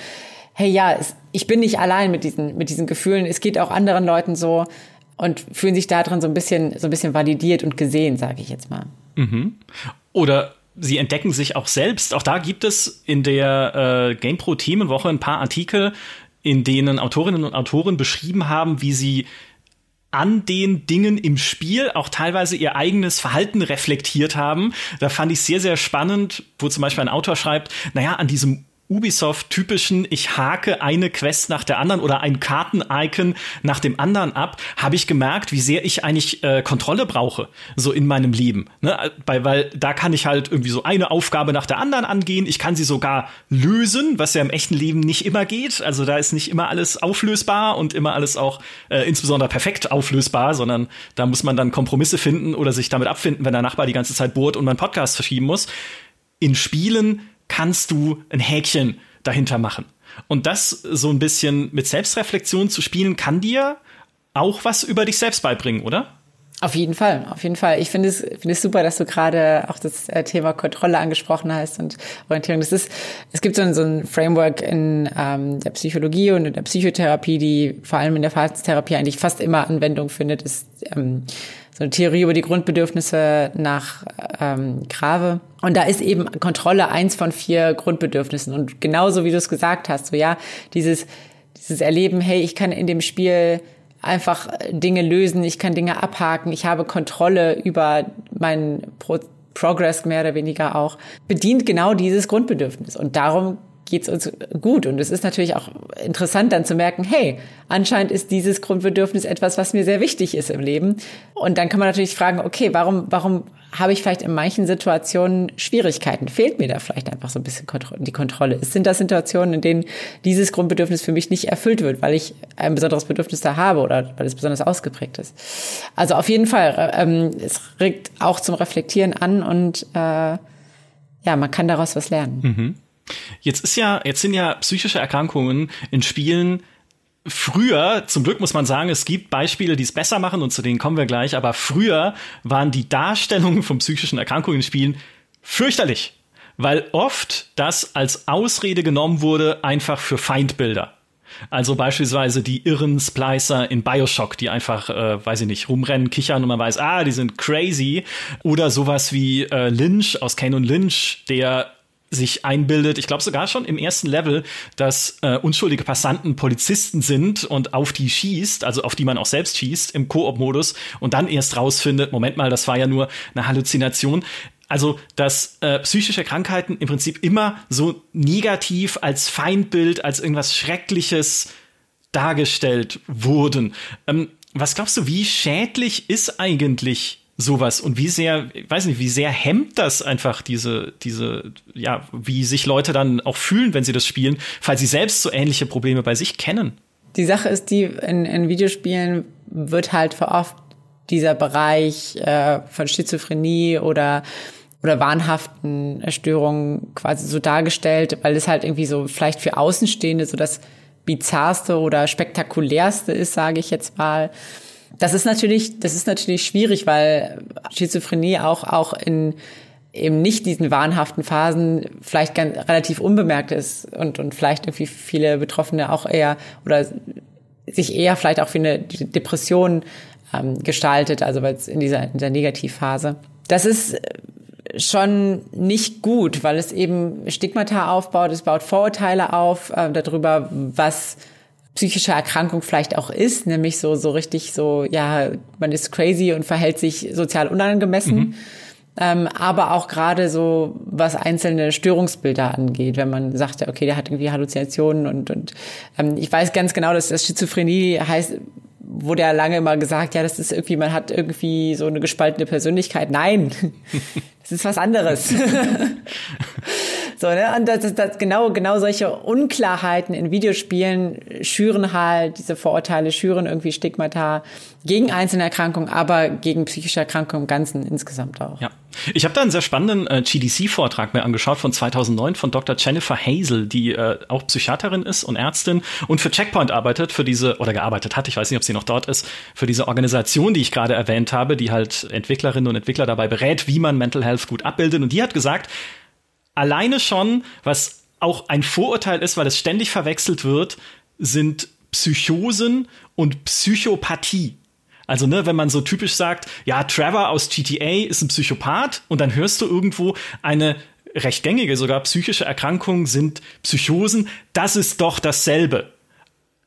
Hey, ja, es, ich bin nicht allein mit diesen mit diesen Gefühlen. Es geht auch anderen Leuten so und fühlen sich da drin so ein bisschen so ein bisschen validiert und gesehen, sage ich jetzt mal. Mhm. Oder sie entdecken sich auch selbst. Auch da gibt es in der äh, GamePro Themenwoche ein paar Artikel, in denen Autorinnen und Autoren beschrieben haben, wie sie an den Dingen im Spiel auch teilweise ihr eigenes Verhalten reflektiert haben. Da fand ich sehr, sehr spannend, wo zum Beispiel ein Autor schreibt, naja, an diesem Ubisoft-typischen, ich hake eine Quest nach der anderen oder ein Karten-Icon nach dem anderen ab, habe ich gemerkt, wie sehr ich eigentlich äh, Kontrolle brauche, so in meinem Leben. Ne? Weil, weil da kann ich halt irgendwie so eine Aufgabe nach der anderen angehen. Ich kann sie sogar lösen, was ja im echten Leben nicht immer geht. Also da ist nicht immer alles auflösbar und immer alles auch äh, insbesondere perfekt auflösbar, sondern da muss man dann Kompromisse finden oder sich damit abfinden, wenn der Nachbar die ganze Zeit bohrt und mein Podcast verschieben muss. In Spielen kannst du ein Häkchen dahinter machen. Und das so ein bisschen mit Selbstreflexion zu spielen, kann dir auch was über dich selbst beibringen, oder? Auf jeden Fall, auf jeden Fall. Ich finde es, finde es super, dass du gerade auch das äh, Thema Kontrolle angesprochen hast und Orientierung. Das ist, es gibt so ein, so ein Framework in ähm, der Psychologie und in der Psychotherapie, die vor allem in der Verhaltenstherapie eigentlich fast immer Anwendung findet. Ist ähm, so eine Theorie über die Grundbedürfnisse nach ähm, Grave. Und da ist eben Kontrolle eins von vier Grundbedürfnissen. Und genauso wie du es gesagt hast, so ja, dieses, dieses Erleben, hey, ich kann in dem Spiel einfach Dinge lösen, ich kann Dinge abhaken, ich habe Kontrolle über meinen Pro Progress mehr oder weniger auch, bedient genau dieses Grundbedürfnis. Und darum geht's uns gut. Und es ist natürlich auch interessant dann zu merken, hey, anscheinend ist dieses Grundbedürfnis etwas, was mir sehr wichtig ist im Leben. Und dann kann man natürlich fragen, okay, warum, warum habe ich vielleicht in manchen Situationen Schwierigkeiten? Fehlt mir da vielleicht einfach so ein bisschen die Kontrolle? Sind das Situationen, in denen dieses Grundbedürfnis für mich nicht erfüllt wird, weil ich ein besonderes Bedürfnis da habe oder weil es besonders ausgeprägt ist? Also auf jeden Fall, ähm, es regt auch zum Reflektieren an und äh, ja, man kann daraus was lernen. Mhm. Jetzt ist ja, jetzt sind ja psychische Erkrankungen in Spielen früher, zum Glück muss man sagen, es gibt Beispiele, die es besser machen und zu denen kommen wir gleich, aber früher waren die Darstellungen von psychischen Erkrankungen in Spielen fürchterlich, weil oft das als Ausrede genommen wurde, einfach für Feindbilder. Also beispielsweise die irren Splicer in Bioshock, die einfach, äh, weiß ich nicht, rumrennen, kichern und man weiß, ah, die sind crazy. Oder sowas wie äh, Lynch aus Kane und Lynch, der sich einbildet, ich glaube sogar schon im ersten Level, dass äh, unschuldige Passanten Polizisten sind und auf die schießt, also auf die man auch selbst schießt im Koop-Modus und dann erst rausfindet, Moment mal, das war ja nur eine Halluzination. Also, dass äh, psychische Krankheiten im Prinzip immer so negativ als Feindbild, als irgendwas Schreckliches dargestellt wurden. Ähm, was glaubst du, wie schädlich ist eigentlich sowas und wie sehr, ich weiß nicht, wie sehr hemmt das einfach diese, diese, ja, wie sich Leute dann auch fühlen, wenn sie das spielen, falls sie selbst so ähnliche Probleme bei sich kennen. Die Sache ist die, in, in Videospielen wird halt für oft dieser Bereich äh, von Schizophrenie oder oder wahnhaften Störungen quasi so dargestellt, weil es halt irgendwie so vielleicht für Außenstehende so das bizarrste oder spektakulärste ist, sage ich jetzt mal. Das ist natürlich, das ist natürlich schwierig, weil Schizophrenie auch, auch in eben nicht diesen wahnhaften Phasen vielleicht ganz, relativ unbemerkt ist und, und vielleicht irgendwie viele Betroffene auch eher oder sich eher vielleicht auch wie eine Depression ähm, gestaltet, also weil es in dieser, in dieser Negativphase. Das ist schon nicht gut, weil es eben Stigmata aufbaut, es baut Vorurteile auf äh, darüber, was psychische Erkrankung vielleicht auch ist, nämlich so, so richtig so, ja, man ist crazy und verhält sich sozial unangemessen. Mhm. Ähm, aber auch gerade so, was einzelne Störungsbilder angeht, wenn man sagt, ja, okay, der hat irgendwie Halluzinationen und, und ähm, ich weiß ganz genau, dass das Schizophrenie heißt, wurde ja lange immer gesagt, ja, das ist irgendwie, man hat irgendwie so eine gespaltene Persönlichkeit. Nein, das ist was anderes. So, ne? Und das, das, das, genau, genau solche Unklarheiten in Videospielen schüren halt diese Vorurteile, schüren irgendwie Stigmata gegen einzelne Erkrankungen, aber gegen psychische Erkrankungen im Ganzen insgesamt auch. Ja. Ich habe da einen sehr spannenden äh, GDC-Vortrag mir angeschaut von 2009 von Dr. Jennifer Hazel, die äh, auch Psychiaterin ist und Ärztin und für Checkpoint arbeitet, für diese, oder gearbeitet hat, ich weiß nicht, ob sie noch dort ist, für diese Organisation, die ich gerade erwähnt habe, die halt Entwicklerinnen und Entwickler dabei berät, wie man Mental Health gut abbildet. Und die hat gesagt, alleine schon, was auch ein Vorurteil ist, weil es ständig verwechselt wird, sind Psychosen und Psychopathie. Also, ne, wenn man so typisch sagt, ja, Trevor aus GTA ist ein Psychopath und dann hörst du irgendwo eine recht gängige, sogar psychische Erkrankung sind Psychosen, das ist doch dasselbe.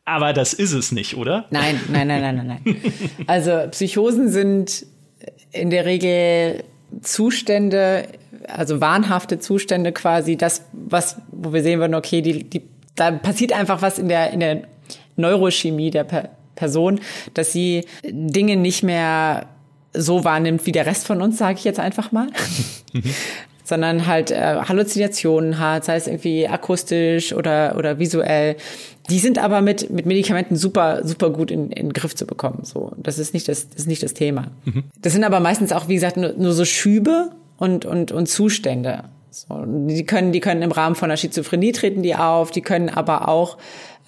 Aber das ist es nicht, oder? Nein, nein, nein, nein, nein, nein. Also Psychosen sind in der Regel Zustände, also wahnhafte Zustände quasi, das, was, wo wir sehen würden, okay, die, die, da passiert einfach was in der, in der Neurochemie der per Person, dass sie Dinge nicht mehr so wahrnimmt wie der Rest von uns, sage ich jetzt einfach mal. sondern halt äh, Halluzinationen hat, sei es irgendwie akustisch oder oder visuell. Die sind aber mit mit Medikamenten super super gut in, in den Griff zu bekommen. So, das ist nicht das, das ist nicht das Thema. Mhm. Das sind aber meistens auch wie gesagt nur, nur so Schübe und und und Zustände. So, die können die können im Rahmen von einer Schizophrenie treten die auf, die können aber auch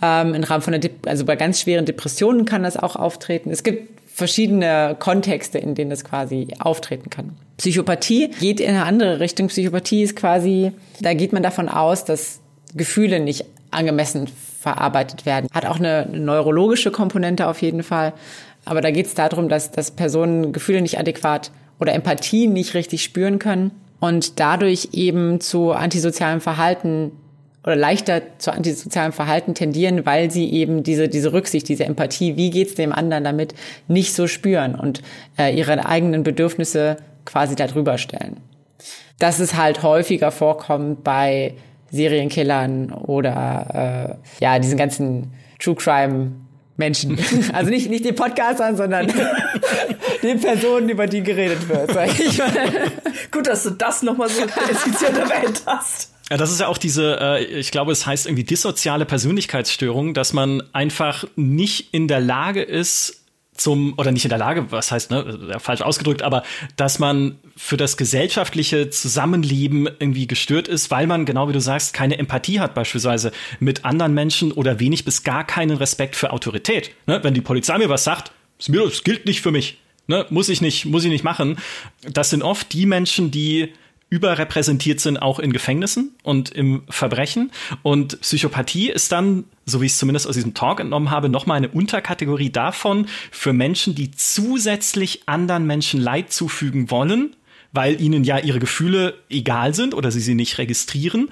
ähm, im Rahmen von einer, De also bei ganz schweren Depressionen kann das auch auftreten. Es gibt verschiedene Kontexte, in denen das quasi auftreten kann. Psychopathie geht in eine andere Richtung. Psychopathie ist quasi, da geht man davon aus, dass Gefühle nicht angemessen verarbeitet werden. Hat auch eine, eine neurologische Komponente auf jeden Fall. Aber da geht es darum, dass, dass Personen Gefühle nicht adäquat oder Empathie nicht richtig spüren können und dadurch eben zu antisozialem Verhalten oder leichter zu antisozialem Verhalten tendieren, weil sie eben diese, diese Rücksicht, diese Empathie, wie geht's dem anderen damit, nicht so spüren und äh, ihre eigenen Bedürfnisse quasi darüber stellen. Dass es halt häufiger vorkommt bei Serienkillern oder äh, ja, diesen ganzen True Crime Menschen. Also nicht, nicht den Podcastern, sondern den Personen, über die geredet wird, sag ich mal. Gut, dass du das nochmal so effizient erwähnt hast. Ja, das ist ja auch diese, äh, ich glaube, es heißt irgendwie dissoziale Persönlichkeitsstörung, dass man einfach nicht in der Lage ist, zum, oder nicht in der Lage, was heißt, ne, falsch ausgedrückt, aber dass man für das gesellschaftliche Zusammenleben irgendwie gestört ist, weil man, genau wie du sagst, keine Empathie hat, beispielsweise mit anderen Menschen oder wenig bis gar keinen Respekt für Autorität. Ne? Wenn die Polizei mir was sagt, das gilt nicht für mich. Ne? Muss ich nicht, muss ich nicht machen. Das sind oft die Menschen, die überrepräsentiert sind, auch in Gefängnissen und im Verbrechen. Und Psychopathie ist dann, so wie ich es zumindest aus diesem Talk entnommen habe, nochmal eine Unterkategorie davon für Menschen, die zusätzlich anderen Menschen Leid zufügen wollen, weil ihnen ja ihre Gefühle egal sind oder sie sie nicht registrieren.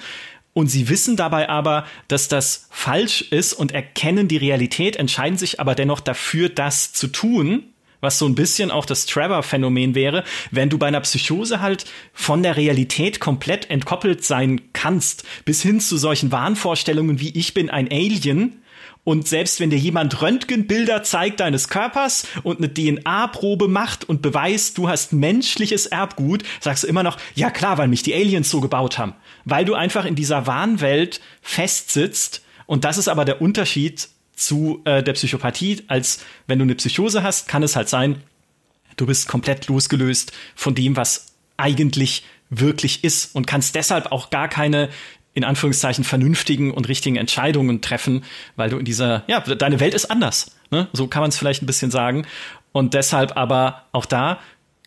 Und sie wissen dabei aber, dass das falsch ist und erkennen die Realität, entscheiden sich aber dennoch dafür, das zu tun was so ein bisschen auch das Trevor-Phänomen wäre, wenn du bei einer Psychose halt von der Realität komplett entkoppelt sein kannst, bis hin zu solchen Wahnvorstellungen wie ich bin ein Alien, und selbst wenn dir jemand Röntgenbilder zeigt deines Körpers und eine DNA-Probe macht und beweist, du hast menschliches Erbgut, sagst du immer noch, ja klar, weil mich die Aliens so gebaut haben. Weil du einfach in dieser Wahnwelt festsitzt. Und das ist aber der Unterschied zu äh, der Psychopathie, als wenn du eine Psychose hast, kann es halt sein, du bist komplett losgelöst von dem, was eigentlich wirklich ist und kannst deshalb auch gar keine in Anführungszeichen vernünftigen und richtigen Entscheidungen treffen, weil du in dieser, ja, deine Welt ist anders. Ne? So kann man es vielleicht ein bisschen sagen. Und deshalb aber auch da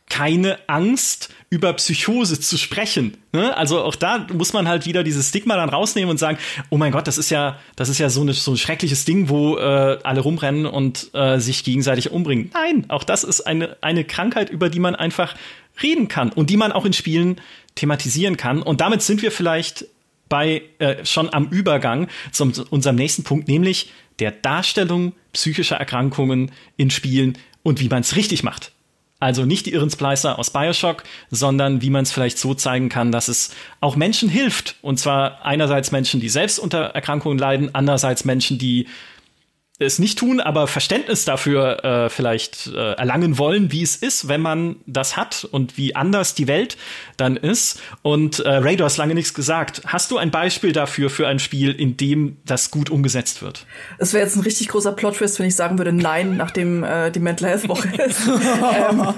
keine Angst, über Psychose zu sprechen. Ne? Also auch da muss man halt wieder dieses Stigma dann rausnehmen und sagen, oh mein Gott, das ist ja, das ist ja so, eine, so ein schreckliches Ding, wo äh, alle rumrennen und äh, sich gegenseitig umbringen. Nein, auch das ist eine, eine Krankheit, über die man einfach reden kann und die man auch in Spielen thematisieren kann. Und damit sind wir vielleicht bei äh, schon am Übergang zu unserem nächsten Punkt, nämlich der Darstellung psychischer Erkrankungen in Spielen und wie man es richtig macht. Also nicht die Irren Splicer aus Bioshock, sondern wie man es vielleicht so zeigen kann, dass es auch Menschen hilft. Und zwar einerseits Menschen, die selbst unter Erkrankungen leiden, andererseits Menschen, die es nicht tun, aber Verständnis dafür äh, vielleicht äh, erlangen wollen, wie es ist, wenn man das hat und wie anders die Welt dann ist. Und äh, Ray, du hast lange nichts gesagt. Hast du ein Beispiel dafür für ein Spiel, in dem das gut umgesetzt wird? Es wäre jetzt ein richtig großer Plot-Twist, wenn ich sagen würde, nein, nachdem äh, die Mental Health Woche ist. ähm,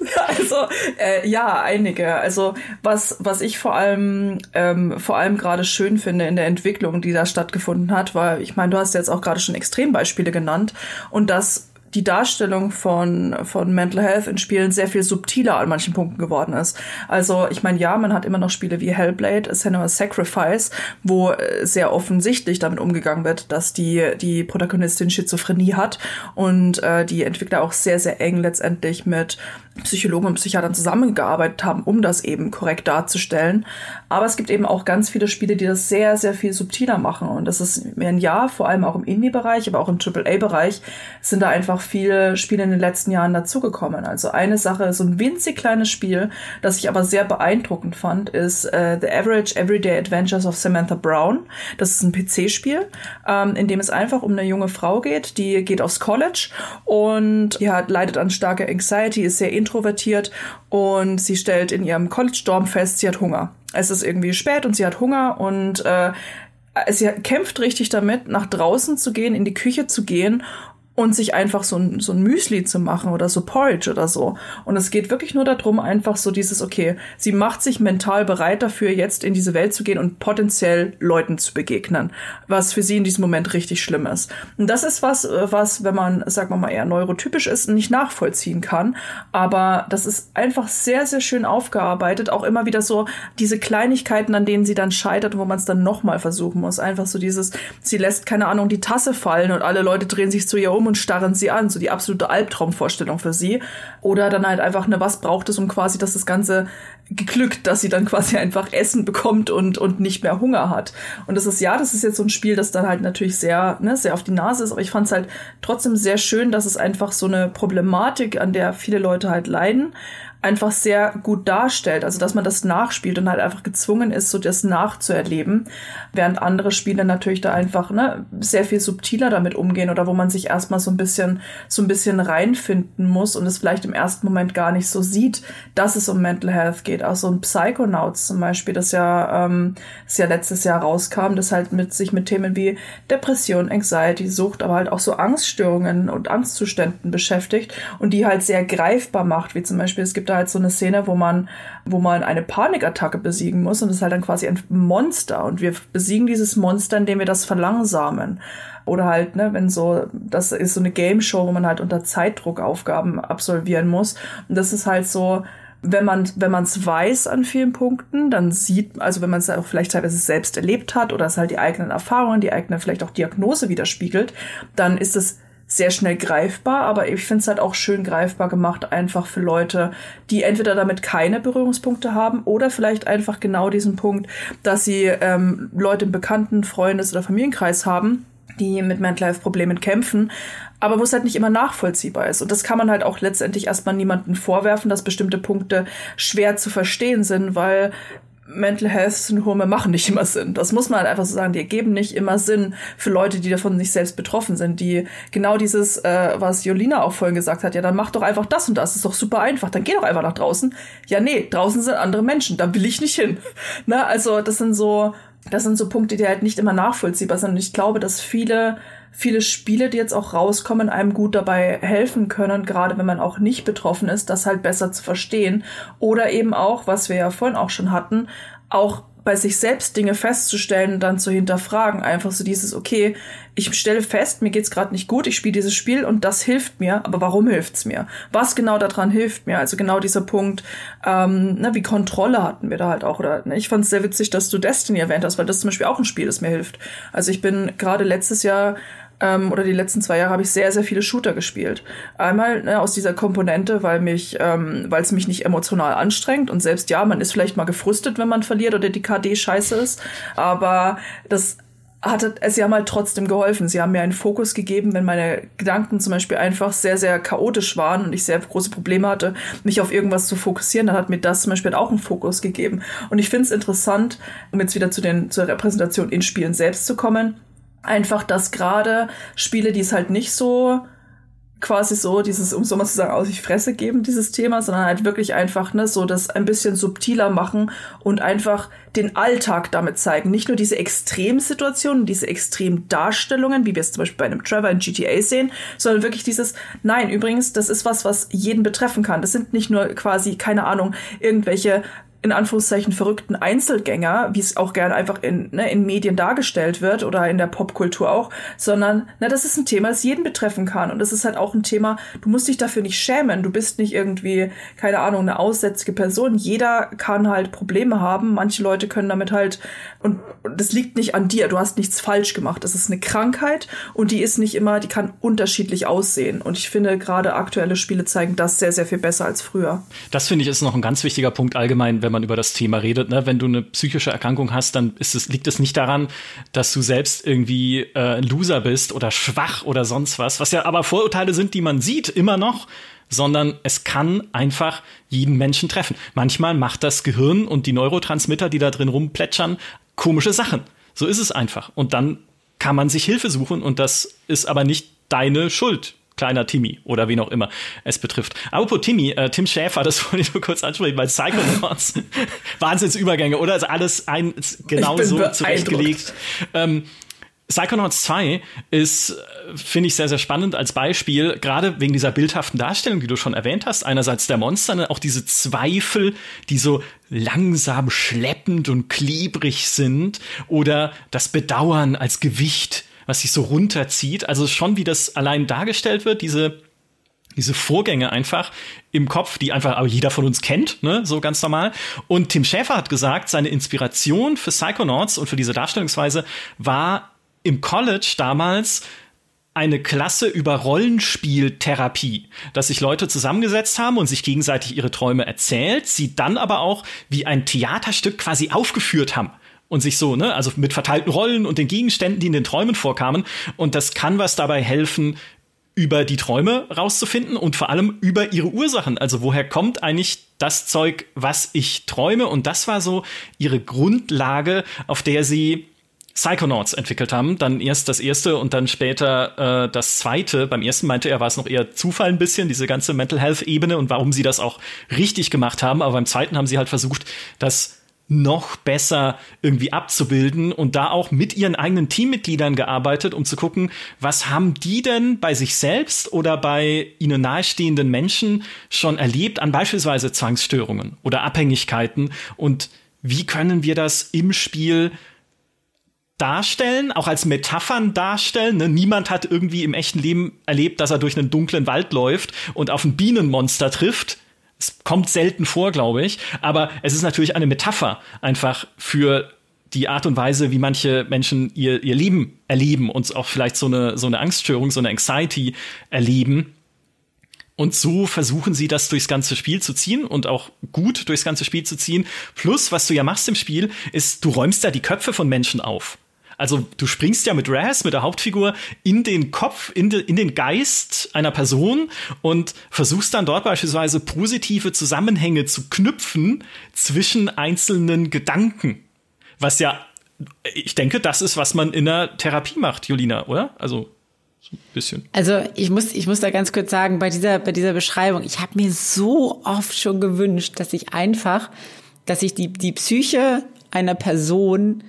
also äh, ja, einige. Also was was ich vor allem ähm, vor allem gerade schön finde in der Entwicklung, die da stattgefunden hat, weil ich meine, du hast jetzt auch gerade schon Extrembeispiele genannt und das die Darstellung von, von Mental Health in Spielen sehr viel subtiler an manchen Punkten geworden ist. Also, ich meine, ja, man hat immer noch Spiele wie Hellblade, Senua's Sacrifice, wo äh, sehr offensichtlich damit umgegangen wird, dass die, die Protagonistin Schizophrenie hat und äh, die Entwickler auch sehr, sehr eng letztendlich mit Psychologen und Psychiatern zusammengearbeitet haben, um das eben korrekt darzustellen. Aber es gibt eben auch ganz viele Spiele, die das sehr, sehr viel subtiler machen. Und das ist mir ein Jahr, vor allem auch im Indie-Bereich, aber auch im AAA-Bereich, sind da einfach viele Spiele in den letzten Jahren dazugekommen. Also eine Sache, so ein winzig kleines Spiel, das ich aber sehr beeindruckend fand, ist äh, The Average Everyday Adventures of Samantha Brown. Das ist ein PC-Spiel, ähm, in dem es einfach um eine junge Frau geht, die geht aufs College und hat, leidet an starker Anxiety, ist sehr introvertiert und sie stellt in ihrem College-Dorm fest, sie hat Hunger. Es ist irgendwie spät und sie hat Hunger und äh, sie kämpft richtig damit, nach draußen zu gehen, in die Küche zu gehen und sich einfach so ein, so ein Müsli zu machen oder so Porridge oder so. Und es geht wirklich nur darum, einfach so dieses, okay, sie macht sich mental bereit dafür, jetzt in diese Welt zu gehen und potenziell Leuten zu begegnen, was für sie in diesem Moment richtig schlimm ist. Und das ist was, äh, was, wenn man, sagen wir mal, eher neurotypisch ist, nicht nachvollziehen kann. Aber das ist einfach sehr, sehr schön aufgearbeitet. Auch immer wieder so diese Kleinigkeiten, an denen sie dann scheitert, wo man es dann nochmal versuchen muss. Einfach so dieses, sie lässt, keine Ahnung, die Tasse fallen und alle Leute drehen sich zu ihr um und starren sie an, so die absolute Albtraumvorstellung für sie. Oder dann halt einfach, ne, was braucht es, um quasi, dass das Ganze geglückt, dass sie dann quasi einfach Essen bekommt und, und nicht mehr Hunger hat. Und das ist, ja, das ist jetzt so ein Spiel, das dann halt natürlich sehr, ne, sehr auf die Nase ist, aber ich fand es halt trotzdem sehr schön, dass es einfach so eine Problematik, an der viele Leute halt leiden, einfach sehr gut darstellt. Also, dass man das nachspielt und halt einfach gezwungen ist, so das nachzuerleben. Während andere Spiele natürlich da einfach, ne, sehr viel subtiler damit umgehen oder wo man sich erstmal so ein bisschen, so ein bisschen reinfinden muss und es vielleicht im ersten Moment gar nicht so sieht, dass es um Mental Health geht. Auch so ein Psychonauts zum Beispiel, das ja, ähm, das ja letztes Jahr rauskam, das halt mit sich mit Themen wie Depression, Anxiety, Sucht, aber halt auch so Angststörungen und Angstzuständen beschäftigt und die halt sehr greifbar macht, wie zum Beispiel, es gibt da halt so eine Szene, wo man, wo man eine Panikattacke besiegen muss und das ist halt dann quasi ein Monster und wir besiegen dieses Monster, indem wir das verlangsamen. Oder halt, ne, wenn so, das ist so eine Game Show, wo man halt unter Zeitdruck Aufgaben absolvieren muss. Und das ist halt so, wenn man wenn man es weiß an vielen Punkten, dann sieht, also wenn man es auch vielleicht teilweise selbst erlebt hat oder es halt die eigenen Erfahrungen, die eigene vielleicht auch Diagnose widerspiegelt, dann ist es sehr schnell greifbar, aber ich finde es halt auch schön greifbar gemacht, einfach für Leute, die entweder damit keine Berührungspunkte haben oder vielleicht einfach genau diesen Punkt, dass sie ähm, Leute im Bekannten, Freundes- oder Familienkreis haben, die mit Mental Health Problemen kämpfen, aber wo es halt nicht immer nachvollziehbar ist. Und das kann man halt auch letztendlich erstmal niemanden vorwerfen, dass bestimmte Punkte schwer zu verstehen sind, weil Mental Health Syndrome machen nicht immer Sinn. Das muss man halt einfach so sagen. Die ergeben nicht immer Sinn für Leute, die davon nicht selbst betroffen sind. Die genau dieses, äh, was Jolina auch vorhin gesagt hat, ja, dann mach doch einfach das und das. ist doch super einfach. Dann geh doch einfach nach draußen. Ja, nee, draußen sind andere Menschen. Da will ich nicht hin. Na, also das sind so, das sind so Punkte, die halt nicht immer nachvollziehbar sind. Und ich glaube, dass viele viele Spiele, die jetzt auch rauskommen, einem gut dabei helfen können, gerade wenn man auch nicht betroffen ist, das halt besser zu verstehen. Oder eben auch, was wir ja vorhin auch schon hatten, auch bei sich selbst Dinge festzustellen und dann zu hinterfragen. Einfach so dieses, okay, ich stelle fest, mir geht's gerade nicht gut, ich spiele dieses Spiel und das hilft mir, aber warum hilft's mir? Was genau daran hilft mir? Also genau dieser Punkt, ähm, ne, wie Kontrolle hatten wir da halt auch. Oder ne, ich fand es sehr witzig, dass du Destiny erwähnt hast, weil das zum Beispiel auch ein Spiel, das mir hilft. Also ich bin gerade letztes Jahr ähm, oder die letzten zwei Jahre habe ich sehr, sehr viele Shooter gespielt. Einmal ne, aus dieser Komponente, weil mich, ähm, weil es mich nicht emotional anstrengt und selbst ja, man ist vielleicht mal gefrustet, wenn man verliert oder die KD scheiße ist, aber das hat es ja mal trotzdem geholfen. Sie haben mir einen Fokus gegeben, wenn meine Gedanken zum Beispiel einfach sehr, sehr chaotisch waren und ich sehr große Probleme hatte, mich auf irgendwas zu fokussieren, dann hat mir das zum Beispiel auch einen Fokus gegeben. Und ich finde es interessant, um jetzt wieder zu den, zur Repräsentation in Spielen selbst zu kommen, einfach, dass gerade Spiele, die es halt nicht so quasi so dieses, um so mal zu sagen, aus ich Fresse geben, dieses Thema, sondern halt wirklich einfach, ne, so das ein bisschen subtiler machen und einfach den Alltag damit zeigen. Nicht nur diese Extremsituationen, diese Extremdarstellungen, wie wir es zum Beispiel bei einem Trevor in GTA sehen, sondern wirklich dieses, nein, übrigens, das ist was, was jeden betreffen kann. Das sind nicht nur quasi, keine Ahnung, irgendwelche in Anführungszeichen verrückten Einzelgänger, wie es auch gern einfach in, ne, in Medien dargestellt wird oder in der Popkultur auch, sondern ne, das ist ein Thema, das jeden betreffen kann. Und das ist halt auch ein Thema, du musst dich dafür nicht schämen. Du bist nicht irgendwie, keine Ahnung, eine aussätzige Person. Jeder kann halt Probleme haben. Manche Leute können damit halt, und, und das liegt nicht an dir, du hast nichts falsch gemacht. Das ist eine Krankheit und die ist nicht immer, die kann unterschiedlich aussehen. Und ich finde, gerade aktuelle Spiele zeigen das sehr, sehr viel besser als früher. Das finde ich ist noch ein ganz wichtiger Punkt allgemein, wenn man über das Thema redet. Ne? Wenn du eine psychische Erkrankung hast, dann ist es, liegt es nicht daran, dass du selbst irgendwie äh, ein Loser bist oder schwach oder sonst was, was ja aber Vorurteile sind, die man sieht, immer noch sondern es kann einfach jeden Menschen treffen. Manchmal macht das Gehirn und die Neurotransmitter, die da drin rumplätschern, komische Sachen. So ist es einfach. Und dann kann man sich Hilfe suchen und das ist aber nicht deine Schuld kleiner Timmy oder wen auch immer es betrifft. Apropos Timmy, äh, Tim Schäfer, das wollte ich nur kurz ansprechen, weil Psychonauts, Wahnsinnsübergänge, oder? Ist alles ein, genau so zurechtgelegt. Ähm, Psychonauts 2 ist, finde ich, sehr, sehr spannend als Beispiel, gerade wegen dieser bildhaften Darstellung, die du schon erwähnt hast. Einerseits der Monster, ne, auch diese Zweifel, die so langsam schleppend und klebrig sind, oder das Bedauern als Gewicht was sich so runterzieht. Also schon, wie das allein dargestellt wird, diese diese Vorgänge einfach im Kopf, die einfach aber jeder von uns kennt, ne, so ganz normal. Und Tim Schäfer hat gesagt, seine Inspiration für Psychonauts und für diese Darstellungsweise war im College damals eine Klasse über Rollenspieltherapie, dass sich Leute zusammengesetzt haben und sich gegenseitig ihre Träume erzählt, sie dann aber auch wie ein Theaterstück quasi aufgeführt haben und sich so, ne, also mit verteilten Rollen und den Gegenständen, die in den Träumen vorkamen. Und das kann was dabei helfen, über die Träume rauszufinden und vor allem über ihre Ursachen. Also woher kommt eigentlich das Zeug, was ich träume? Und das war so ihre Grundlage, auf der sie Psychonauts entwickelt haben. Dann erst das erste und dann später äh, das zweite. Beim ersten meinte er, war es noch eher Zufall ein bisschen, diese ganze Mental Health-Ebene und warum sie das auch richtig gemacht haben. Aber beim zweiten haben sie halt versucht, das noch besser irgendwie abzubilden und da auch mit ihren eigenen Teammitgliedern gearbeitet, um zu gucken, was haben die denn bei sich selbst oder bei ihnen nahestehenden Menschen schon erlebt an beispielsweise Zwangsstörungen oder Abhängigkeiten und wie können wir das im Spiel darstellen, auch als Metaphern darstellen. Ne? Niemand hat irgendwie im echten Leben erlebt, dass er durch einen dunklen Wald läuft und auf ein Bienenmonster trifft es kommt selten vor, glaube ich, aber es ist natürlich eine Metapher einfach für die Art und Weise, wie manche Menschen ihr, ihr Leben erleben und auch vielleicht so eine, so eine Angststörung, so eine Anxiety erleben. Und so versuchen sie das durchs ganze Spiel zu ziehen und auch gut durchs ganze Spiel zu ziehen. Plus, was du ja machst im Spiel, ist, du räumst ja die Köpfe von Menschen auf. Also du springst ja mit Raz, mit der Hauptfigur, in den Kopf, in, de, in den Geist einer Person und versuchst dann dort beispielsweise positive Zusammenhänge zu knüpfen zwischen einzelnen Gedanken. Was ja, ich denke, das ist, was man in der Therapie macht, Julina, oder? Also so ein bisschen. Also ich muss, ich muss da ganz kurz sagen, bei dieser, bei dieser Beschreibung, ich habe mir so oft schon gewünscht, dass ich einfach, dass ich die, die Psyche einer Person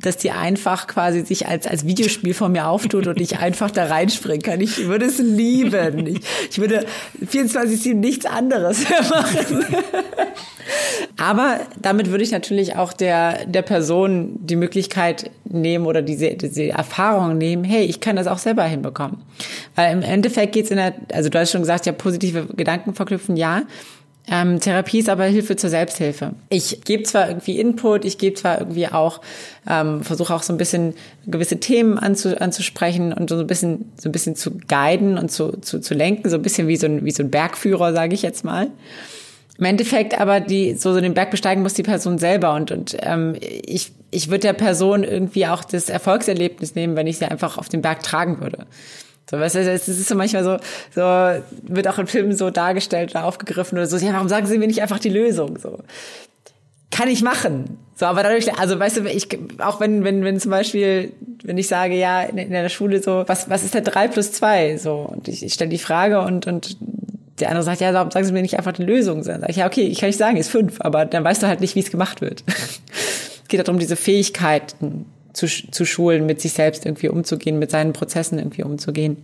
dass die einfach quasi sich als, als Videospiel vor mir auftut und ich einfach da reinspringen kann. Ich würde es lieben. Ich, ich würde 24-7 nichts anderes machen. Aber damit würde ich natürlich auch der, der Person die Möglichkeit nehmen oder diese, diese Erfahrung nehmen, hey, ich kann das auch selber hinbekommen. Weil im Endeffekt geht's in der, also du hast schon gesagt, ja, positive Gedanken verknüpfen, ja. Ähm, Therapie ist aber Hilfe zur Selbsthilfe. Ich gebe zwar irgendwie Input, ich gebe zwar irgendwie auch, ähm, versuche auch so ein bisschen gewisse Themen anzu, anzusprechen und so ein bisschen, so ein bisschen zu guiden und zu, zu, zu lenken, so ein bisschen wie so ein, wie so ein Bergführer, sage ich jetzt mal. Im Endeffekt aber die so, so den Berg besteigen muss die Person selber und und ähm, ich ich würde der Person irgendwie auch das Erfolgserlebnis nehmen, wenn ich sie einfach auf den Berg tragen würde. So, weißt du, es ist so manchmal so, so, wird auch in Filmen so dargestellt oder aufgegriffen oder so, ja, warum sagen Sie mir nicht einfach die Lösung? So. kann ich machen. So, aber dadurch, also weißt du, ich, auch wenn, wenn, wenn zum Beispiel, wenn ich sage, ja, in, in der Schule so, was, was ist der drei plus zwei So, und ich, ich stelle die Frage und, und der andere sagt, ja, warum sagen Sie mir nicht einfach die Lösung? Dann sage ich, ja, okay, ich kann nicht sagen, ist fünf, aber dann weißt du halt nicht, wie es gemacht wird. es geht darum, diese Fähigkeiten zu, zu schulen, mit sich selbst irgendwie umzugehen, mit seinen Prozessen irgendwie umzugehen.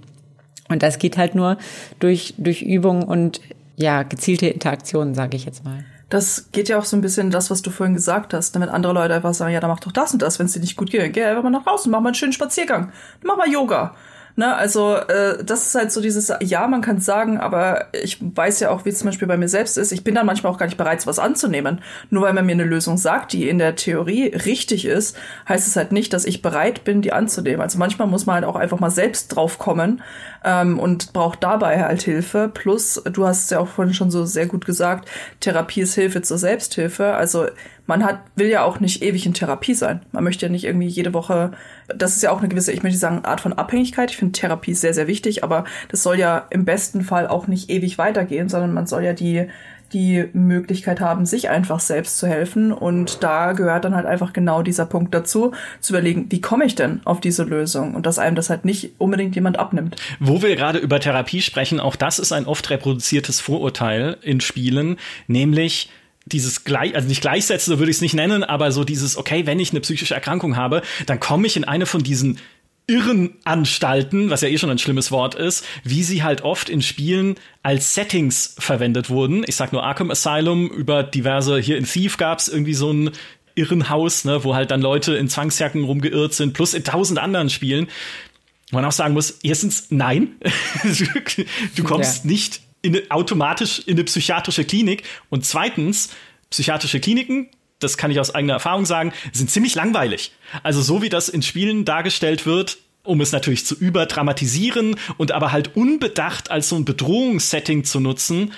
Und das geht halt nur durch, durch Übung und ja, gezielte Interaktionen, sage ich jetzt mal. Das geht ja auch so ein bisschen das, was du vorhin gesagt hast, damit andere Leute einfach sagen, ja, dann mach doch das und das, wenn es dir nicht gut geht, geh einfach mal nach draußen, mach mal einen schönen Spaziergang, mach mal Yoga. Ne, also äh, das ist halt so dieses, ja, man kann sagen, aber ich weiß ja auch, wie es zum Beispiel bei mir selbst ist. Ich bin dann manchmal auch gar nicht bereit, sowas anzunehmen. Nur weil man mir eine Lösung sagt, die in der Theorie richtig ist, heißt es halt nicht, dass ich bereit bin, die anzunehmen. Also manchmal muss man halt auch einfach mal selbst drauf kommen ähm, und braucht dabei halt Hilfe. Plus, du hast es ja auch vorhin schon so sehr gut gesagt, Therapie ist Hilfe zur Selbsthilfe. Also man hat, will ja auch nicht ewig in Therapie sein. Man möchte ja nicht irgendwie jede Woche, das ist ja auch eine gewisse, ich möchte sagen, Art von Abhängigkeit. Ich finde Therapie sehr, sehr wichtig, aber das soll ja im besten Fall auch nicht ewig weitergehen, sondern man soll ja die, die Möglichkeit haben, sich einfach selbst zu helfen. Und da gehört dann halt einfach genau dieser Punkt dazu, zu überlegen, wie komme ich denn auf diese Lösung? Und dass einem das halt nicht unbedingt jemand abnimmt. Wo wir gerade über Therapie sprechen, auch das ist ein oft reproduziertes Vorurteil in Spielen, nämlich dieses gleich, also nicht gleichsetzen, so würde ich es nicht nennen, aber so dieses, okay, wenn ich eine psychische Erkrankung habe, dann komme ich in eine von diesen Irrenanstalten, was ja eh schon ein schlimmes Wort ist, wie sie halt oft in Spielen als Settings verwendet wurden. Ich sag nur Arkham Asylum, über diverse, hier in Thief gab's irgendwie so ein Irrenhaus, ne, wo halt dann Leute in Zwangsjacken rumgeirrt sind, plus in tausend anderen Spielen. Man auch sagen muss, erstens, nein, du kommst ja. nicht in, automatisch in eine psychiatrische Klinik. Und zweitens, psychiatrische Kliniken, das kann ich aus eigener Erfahrung sagen, sind ziemlich langweilig. Also so wie das in Spielen dargestellt wird, um es natürlich zu überdramatisieren und aber halt unbedacht als so ein Bedrohungssetting zu nutzen,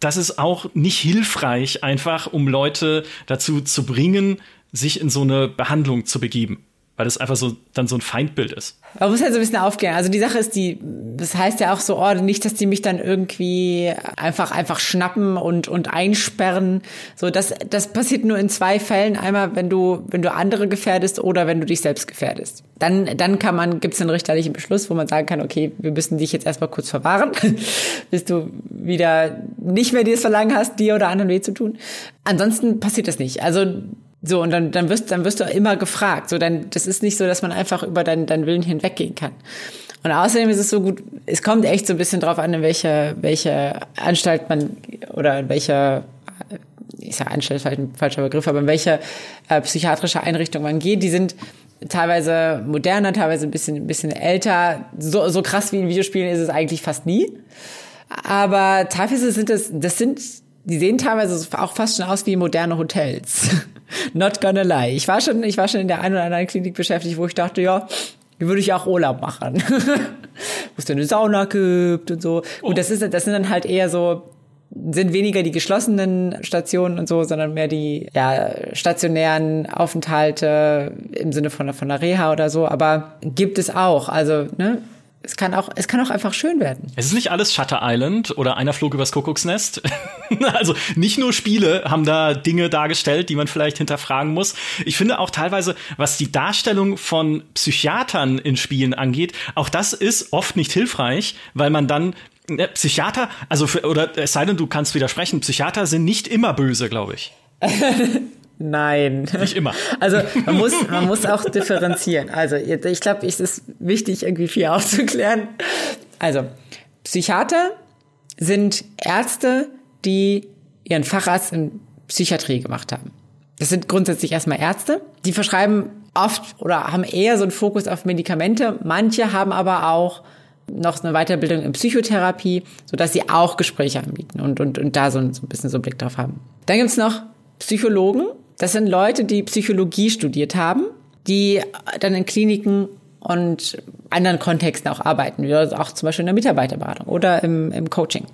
das ist auch nicht hilfreich, einfach um Leute dazu zu bringen, sich in so eine Behandlung zu begeben weil das einfach so dann so ein Feindbild ist. Man muss halt so ein bisschen aufklären. Also die Sache ist, die, das heißt ja auch so, oh, nicht, dass die mich dann irgendwie einfach, einfach schnappen und, und einsperren. So, das, das passiert nur in zwei Fällen. Einmal, wenn du, wenn du andere gefährdest oder wenn du dich selbst gefährdest. Dann, dann kann man, gibt es einen richterlichen Beschluss, wo man sagen kann, okay, wir müssen dich jetzt erstmal kurz verwahren, bis du wieder nicht mehr dir das Verlangen hast, dir oder anderen weh zu tun. Ansonsten passiert das nicht. Also, so, und dann, dann, wirst, dann wirst du immer gefragt. So, dann, das ist nicht so, dass man einfach über deinen, deinen Willen hinweggehen kann. Und außerdem ist es so gut, es kommt echt so ein bisschen drauf an, in welche, welche Anstalt man oder in welcher, ich sage Anstalt ist vielleicht ein falscher Begriff, aber in welche äh, psychiatrische Einrichtung man geht. Die sind teilweise moderner, teilweise ein bisschen, ein bisschen älter. So, so krass wie in Videospielen ist es eigentlich fast nie. Aber teilweise sind das, das sind, die sehen teilweise auch fast schon aus wie moderne Hotels. Not gonna lie. Ich war schon, ich war schon in der einen oder anderen Klinik beschäftigt, wo ich dachte, ja, hier würde ich auch Urlaub machen. wo es eine Sauna gibt und so. Oh. Und das ist, das sind dann halt eher so, sind weniger die geschlossenen Stationen und so, sondern mehr die ja, stationären Aufenthalte im Sinne von, von einer Reha oder so. Aber gibt es auch. Also, ne? Es kann auch, es kann auch einfach schön werden. Es ist nicht alles Shutter Island oder einer flog übers Kuckucksnest. also nicht nur Spiele haben da Dinge dargestellt, die man vielleicht hinterfragen muss. Ich finde auch teilweise, was die Darstellung von Psychiatern in Spielen angeht, auch das ist oft nicht hilfreich, weil man dann ne, Psychiater, also für, oder es sei denn, du kannst widersprechen, Psychiater sind nicht immer böse, glaube ich. Nein. Nicht immer. Also man muss, man muss auch differenzieren. Also ich glaube, es ist wichtig, irgendwie viel aufzuklären. Also Psychiater sind Ärzte, die ihren Facharzt in Psychiatrie gemacht haben. Das sind grundsätzlich erstmal Ärzte. Die verschreiben oft oder haben eher so einen Fokus auf Medikamente. Manche haben aber auch noch eine Weiterbildung in Psychotherapie, sodass sie auch Gespräche anbieten und, und, und da so ein, so ein bisschen so einen Blick drauf haben. Dann gibt's noch Psychologen, das sind Leute, die Psychologie studiert haben, die dann in Kliniken und anderen Kontexten auch arbeiten, wie auch zum Beispiel in der Mitarbeiterberatung oder im, im Coaching.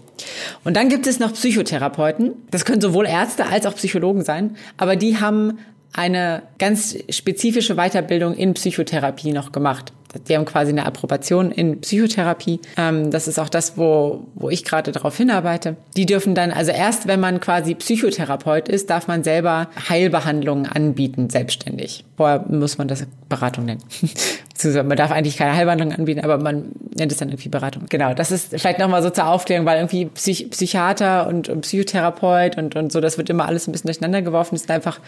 Und dann gibt es noch Psychotherapeuten. Das können sowohl Ärzte als auch Psychologen sein, aber die haben eine ganz spezifische Weiterbildung in Psychotherapie noch gemacht. Die haben quasi eine Approbation in Psychotherapie. Ähm, das ist auch das, wo, wo ich gerade darauf hinarbeite. Die dürfen dann, also erst wenn man quasi Psychotherapeut ist, darf man selber Heilbehandlungen anbieten, selbstständig. Vorher muss man das Beratung nennen. man darf eigentlich keine Heilbehandlung anbieten, aber man nennt es dann irgendwie Beratung. Genau, das ist vielleicht nochmal so zur Aufklärung, weil irgendwie Psych Psychiater und, und Psychotherapeut und, und so, das wird immer alles ein bisschen durcheinander geworfen. Es sind einfach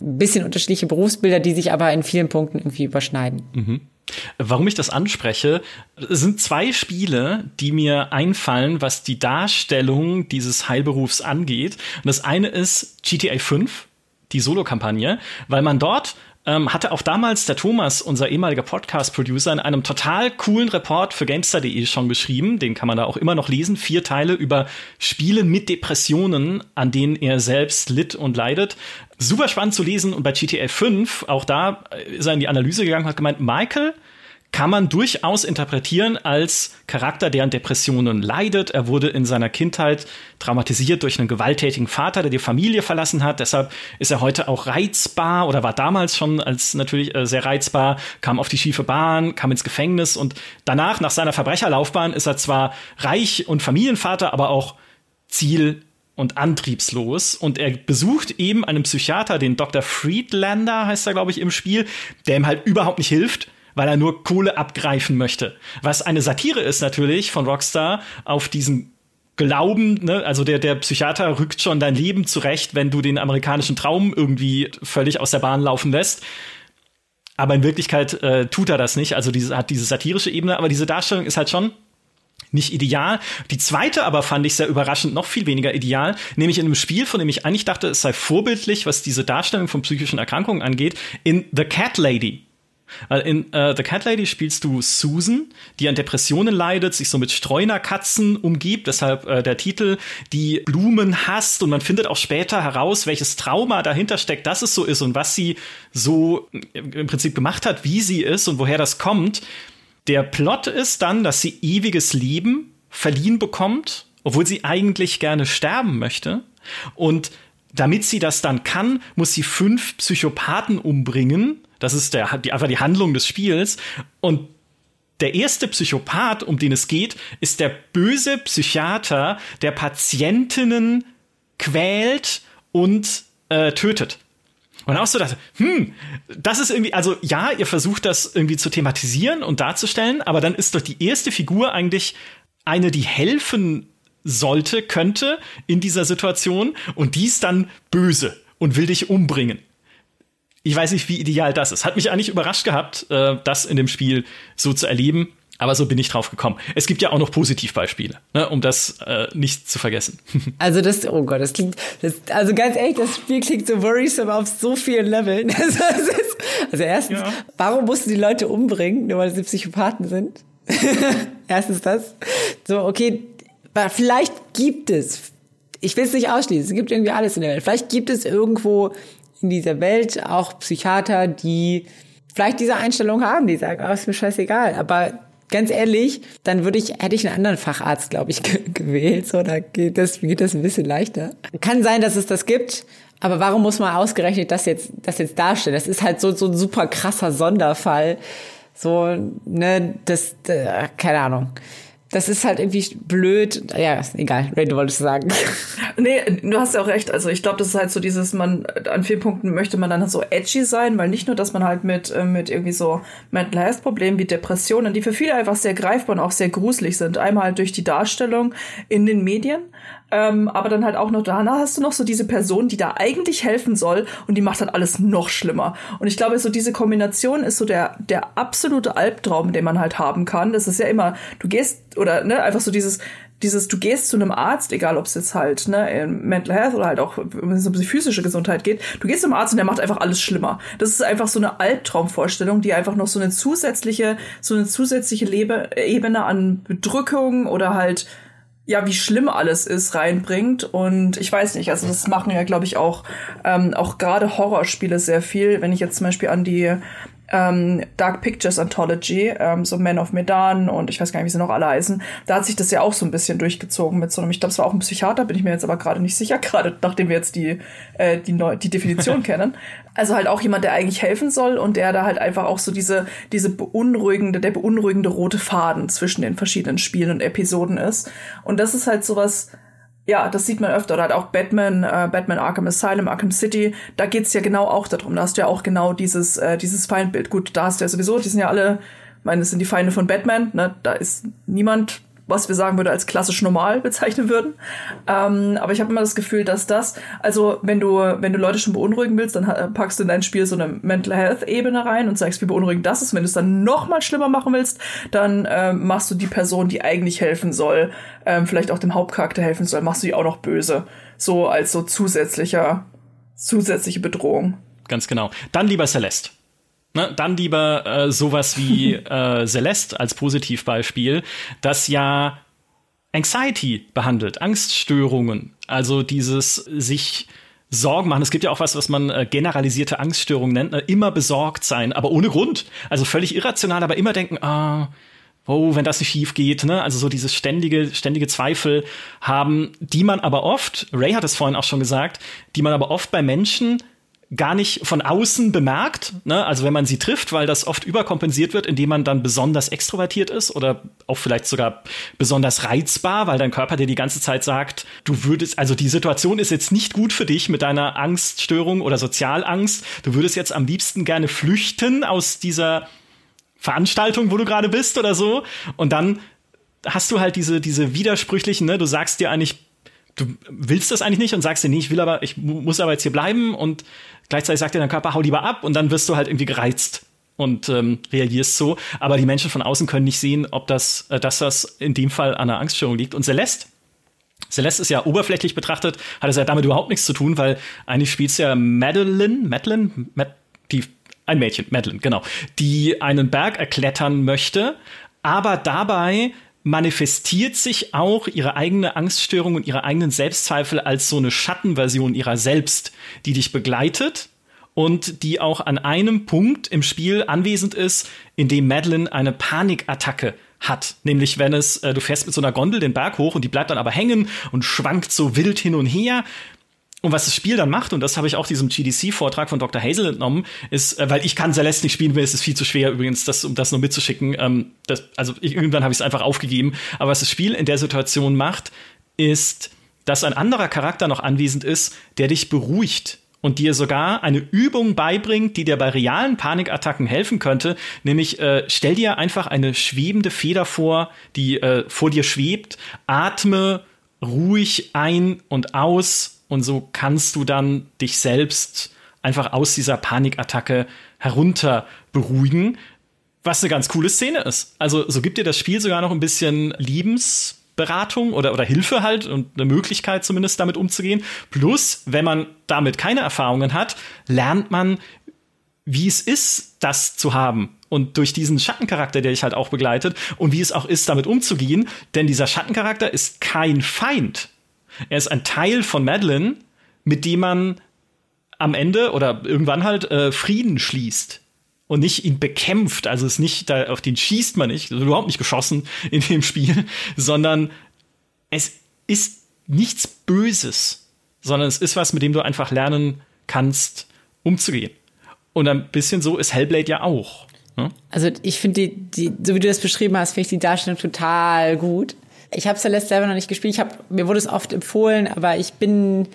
ein bisschen unterschiedliche Berufsbilder, die sich aber in vielen Punkten irgendwie überschneiden. Mhm. Warum ich das anspreche, sind zwei Spiele, die mir einfallen, was die Darstellung dieses Heilberufs angeht. Und das eine ist GTA 5, die Solo-Kampagne, weil man dort ähm, hatte auch damals der Thomas, unser ehemaliger Podcast-Producer, in einem total coolen Report für Gamestar.de schon geschrieben. Den kann man da auch immer noch lesen. Vier Teile über Spiele mit Depressionen, an denen er selbst litt und leidet. Super spannend zu lesen. Und bei GTA 5, auch da ist er in die Analyse gegangen und hat gemeint, Michael kann man durchaus interpretieren als Charakter, der an Depressionen leidet. Er wurde in seiner Kindheit traumatisiert durch einen gewalttätigen Vater, der die Familie verlassen hat. Deshalb ist er heute auch reizbar oder war damals schon als natürlich äh, sehr reizbar, kam auf die schiefe Bahn, kam ins Gefängnis und danach, nach seiner Verbrecherlaufbahn, ist er zwar reich und Familienvater, aber auch Ziel und antriebslos. Und er besucht eben einen Psychiater, den Dr. Friedlander heißt er, glaube ich, im Spiel, der ihm halt überhaupt nicht hilft weil er nur Kohle abgreifen möchte. Was eine Satire ist natürlich von Rockstar auf diesen Glauben, ne? also der, der Psychiater rückt schon dein Leben zurecht, wenn du den amerikanischen Traum irgendwie völlig aus der Bahn laufen lässt. Aber in Wirklichkeit äh, tut er das nicht. Also diese, hat diese satirische Ebene, aber diese Darstellung ist halt schon nicht ideal. Die zweite aber fand ich sehr überraschend noch viel weniger ideal, nämlich in einem Spiel, von dem ich eigentlich dachte, es sei vorbildlich, was diese Darstellung von psychischen Erkrankungen angeht, in The Cat Lady. In äh, The Cat Lady spielst du Susan, die an Depressionen leidet, sich so mit Streunerkatzen umgibt, deshalb äh, der Titel, die Blumen hasst und man findet auch später heraus, welches Trauma dahinter steckt, dass es so ist und was sie so im Prinzip gemacht hat, wie sie ist und woher das kommt. Der Plot ist dann, dass sie ewiges Leben verliehen bekommt, obwohl sie eigentlich gerne sterben möchte und damit sie das dann kann, muss sie fünf Psychopathen umbringen, das ist der, die, einfach die Handlung des Spiels. Und der erste Psychopath, um den es geht, ist der böse Psychiater, der Patientinnen quält und äh, tötet. Und auch so dachte, hm, das ist irgendwie, also ja, ihr versucht das irgendwie zu thematisieren und darzustellen, aber dann ist doch die erste Figur eigentlich eine, die helfen sollte, könnte in dieser Situation und die ist dann böse und will dich umbringen ich weiß nicht, wie ideal das ist. Hat mich eigentlich überrascht gehabt, äh, das in dem Spiel so zu erleben. Aber so bin ich drauf gekommen. Es gibt ja auch noch Positivbeispiele, ne, um das äh, nicht zu vergessen. Also das, oh Gott, das klingt, das, also ganz ehrlich, das Spiel klingt so worrisome auf so vielen Leveln. Also, ist, also erstens, ja. warum mussten die Leute umbringen, nur weil sie Psychopathen sind? erstens das. So, okay, vielleicht gibt es, ich will es nicht ausschließen, es gibt irgendwie alles in der Welt. Vielleicht gibt es irgendwo in dieser Welt auch Psychiater, die vielleicht diese Einstellung haben, die sagen, oh, ist mir scheißegal. Aber ganz ehrlich, dann würde ich, hätte ich einen anderen Facharzt, glaube ich, gewählt. So, da geht das, geht das ein bisschen leichter. Kann sein, dass es das gibt. Aber warum muss man ausgerechnet das jetzt, das jetzt darstellen? Das ist halt so, so ein super krasser Sonderfall. So, ne, das, äh, keine Ahnung das ist halt irgendwie blöd. Ja, egal. Ray, du wolltest sagen. Nee, du hast ja auch recht. Also ich glaube, das ist halt so dieses, man, an vielen Punkten möchte man dann so edgy sein, weil nicht nur, dass man halt mit, äh, mit irgendwie so Mental Health Problemen wie Depressionen, die für viele einfach sehr greifbar und auch sehr gruselig sind. Einmal halt durch die Darstellung in den Medien, ähm, aber dann halt auch noch, danach hast du noch so diese Person, die da eigentlich helfen soll und die macht halt alles noch schlimmer. Und ich glaube, so diese Kombination ist so der, der absolute Albtraum, den man halt haben kann. Das ist ja immer, du gehst, oder ne, einfach so dieses, dieses, du gehst zu einem Arzt, egal ob es jetzt halt ne, Mental Health oder halt auch, wenn es um die physische Gesundheit geht, du gehst zum Arzt und der macht einfach alles schlimmer. Das ist einfach so eine Albtraumvorstellung, die einfach noch so eine zusätzliche, so eine zusätzliche Lebe Ebene an Bedrückung oder halt ja, wie schlimm alles ist, reinbringt. Und ich weiß nicht, also das machen ja, glaube ich, auch, ähm, auch gerade Horrorspiele sehr viel. Wenn ich jetzt zum Beispiel an die ähm, Dark Pictures Anthology, ähm, so Men of Medan und ich weiß gar nicht, wie sie noch alle heißen. Da hat sich das ja auch so ein bisschen durchgezogen mit so einem, ich glaube, es war auch ein Psychiater, bin ich mir jetzt aber gerade nicht sicher, gerade nachdem wir jetzt die, äh, die, Neu die Definition kennen. Also halt auch jemand, der eigentlich helfen soll und der da halt einfach auch so diese, diese beunruhigende, der beunruhigende rote Faden zwischen den verschiedenen Spielen und Episoden ist. Und das ist halt sowas, ja, das sieht man öfter. Oder halt auch Batman, äh, Batman Arkham Asylum, Arkham City. Da geht's ja genau auch darum. Da hast du ja auch genau dieses, äh, dieses Feindbild. Gut, da hast du ja sowieso, die sind ja alle, ich meine, das sind die Feinde von Batman. Ne? Da ist niemand was wir sagen würde als klassisch normal bezeichnen würden. Ähm, aber ich habe immer das Gefühl, dass das, also wenn du, wenn du Leute schon beunruhigen willst, dann packst du in dein Spiel so eine Mental Health Ebene rein und sagst, wie beunruhigend das ist. Wenn du es dann noch mal schlimmer machen willst, dann ähm, machst du die Person, die eigentlich helfen soll, ähm, vielleicht auch dem Hauptcharakter helfen soll, machst du die auch noch böse. So als so zusätzlicher, zusätzliche Bedrohung. Ganz genau. Dann lieber Celeste. Ne, dann lieber äh, sowas wie äh, Celeste als Positivbeispiel, das ja Anxiety behandelt, Angststörungen, also dieses sich Sorgen machen. Es gibt ja auch was, was man äh, generalisierte Angststörung nennt, ne? immer besorgt sein, aber ohne Grund. Also völlig irrational, aber immer denken, ah, oh, wenn das nicht schief geht, ne? Also so dieses ständige, ständige Zweifel haben, die man aber oft, Ray hat es vorhin auch schon gesagt, die man aber oft bei Menschen gar nicht von außen bemerkt, ne? also wenn man sie trifft, weil das oft überkompensiert wird, indem man dann besonders extrovertiert ist oder auch vielleicht sogar besonders reizbar, weil dein Körper dir die ganze Zeit sagt, du würdest, also die Situation ist jetzt nicht gut für dich mit deiner Angststörung oder Sozialangst, du würdest jetzt am liebsten gerne flüchten aus dieser Veranstaltung, wo du gerade bist oder so. Und dann hast du halt diese, diese widersprüchlichen, ne, du sagst dir eigentlich, du willst das eigentlich nicht und sagst dir, nee, ich will aber, ich muss aber jetzt hier bleiben und gleichzeitig sagt dir dein Körper, hau lieber ab und dann wirst du halt irgendwie gereizt und ähm, reagierst so. Aber die Menschen von außen können nicht sehen, ob das, äh, dass das in dem Fall an einer Angststörung liegt. Und Celeste, Celeste ist ja oberflächlich betrachtet, hat es ja damit überhaupt nichts zu tun, weil eigentlich spielt ja Madeline, Madeline, Mad die, ein Mädchen, Madeline, genau, die einen Berg erklettern möchte, aber dabei manifestiert sich auch ihre eigene Angststörung und ihre eigenen Selbstzweifel als so eine Schattenversion ihrer selbst, die dich begleitet und die auch an einem Punkt im Spiel anwesend ist, in dem Madeline eine Panikattacke hat. Nämlich, wenn es, äh, du fährst mit so einer Gondel den Berg hoch und die bleibt dann aber hängen und schwankt so wild hin und her und was das Spiel dann macht, und das habe ich auch diesem GDC-Vortrag von Dr. Hazel entnommen, ist, äh, weil ich kann Celeste nicht spielen, mir ist es viel zu schwer übrigens, das, um das nur mitzuschicken. Ähm, das, also ich, irgendwann habe ich es einfach aufgegeben. Aber was das Spiel in der Situation macht, ist, dass ein anderer Charakter noch anwesend ist, der dich beruhigt und dir sogar eine Übung beibringt, die dir bei realen Panikattacken helfen könnte. Nämlich äh, stell dir einfach eine schwebende Feder vor, die äh, vor dir schwebt, atme ruhig ein und aus und so kannst du dann dich selbst einfach aus dieser Panikattacke herunter beruhigen, was eine ganz coole Szene ist. Also so gibt dir das Spiel sogar noch ein bisschen Liebensberatung oder, oder Hilfe halt und eine Möglichkeit zumindest damit umzugehen. Plus, wenn man damit keine Erfahrungen hat, lernt man, wie es ist, das zu haben. Und durch diesen Schattencharakter, der dich halt auch begleitet und wie es auch ist, damit umzugehen. Denn dieser Schattencharakter ist kein Feind. Er ist ein Teil von Madeline, mit dem man am Ende oder irgendwann halt äh, Frieden schließt und nicht ihn bekämpft. Also es ist nicht, da, auf den schießt man nicht, also überhaupt nicht geschossen in dem Spiel, sondern es ist nichts Böses, sondern es ist was, mit dem du einfach lernen kannst, umzugehen. Und ein bisschen so ist Hellblade ja auch. Ne? Also ich finde die, die, so wie du das beschrieben hast, finde ich die Darstellung total gut. Ich habe Celeste selber noch nicht gespielt. Ich hab, mir wurde es oft empfohlen, aber ich bin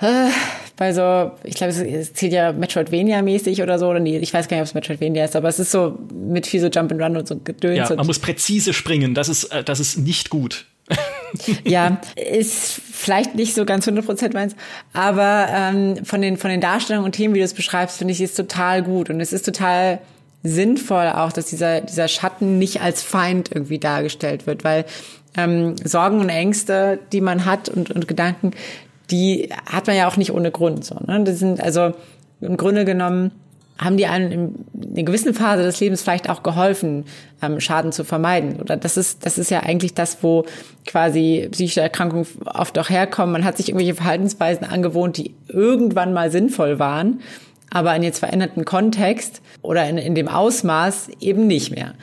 äh, bei so, ich glaube, es zählt ja Metroidvania-mäßig oder so, oder nee, ich weiß gar nicht, ob es Metroidvania ist, aber es ist so mit viel so Jump and Run und so Gedöns. Ja, man muss präzise springen, das ist, äh, das ist nicht gut. ja, ist vielleicht nicht so ganz 100% meins, aber ähm, von, den, von den Darstellungen und Themen, wie du es beschreibst, finde ich, ist total gut und es ist total sinnvoll auch, dass dieser, dieser Schatten nicht als Feind irgendwie dargestellt wird, weil ähm, Sorgen und Ängste, die man hat und, und Gedanken, die hat man ja auch nicht ohne Grund. So, ne? Das sind also im Grunde genommen haben die einen in einer gewissen Phase des Lebens vielleicht auch geholfen, ähm, Schaden zu vermeiden. Oder das ist, das ist ja eigentlich das, wo quasi psychische Erkrankungen oft auch herkommen. Man hat sich irgendwelche Verhaltensweisen angewohnt, die irgendwann mal sinnvoll waren, aber in jetzt veränderten Kontext oder in, in dem Ausmaß eben nicht mehr.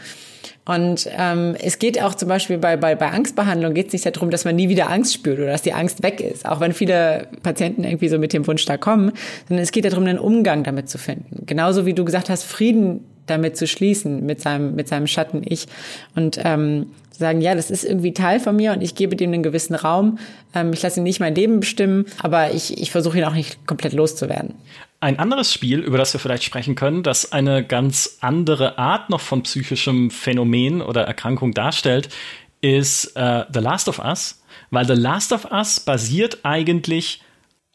Und ähm, es geht auch zum Beispiel bei, bei, bei Angstbehandlung geht es nicht darum, dass man nie wieder Angst spürt oder dass die Angst weg ist, auch wenn viele Patienten irgendwie so mit dem Wunsch da kommen, sondern es geht darum, einen Umgang damit zu finden. Genauso wie du gesagt hast, Frieden damit zu schließen, mit seinem, mit seinem Schatten-Ich. Und ähm, sagen, ja, das ist irgendwie Teil von mir und ich gebe dem einen gewissen Raum. Ähm, ich lasse ihn nicht mein Leben bestimmen, aber ich, ich versuche ihn auch nicht komplett loszuwerden. Ein anderes Spiel, über das wir vielleicht sprechen können, das eine ganz andere Art noch von psychischem Phänomen oder Erkrankung darstellt, ist äh, The Last of Us, weil The Last of Us basiert eigentlich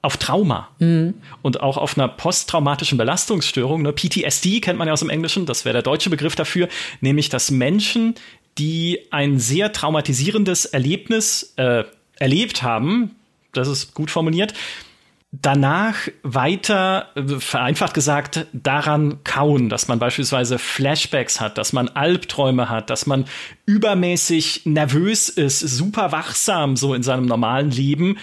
auf Trauma mhm. und auch auf einer posttraumatischen Belastungsstörung. Ne? PTSD kennt man ja aus dem Englischen, das wäre der deutsche Begriff dafür, nämlich dass Menschen, die ein sehr traumatisierendes Erlebnis äh, erlebt haben, das ist gut formuliert, danach weiter, äh, vereinfacht gesagt, daran kauen, dass man beispielsweise Flashbacks hat, dass man Albträume hat, dass man übermäßig nervös ist, super wachsam so in seinem normalen Leben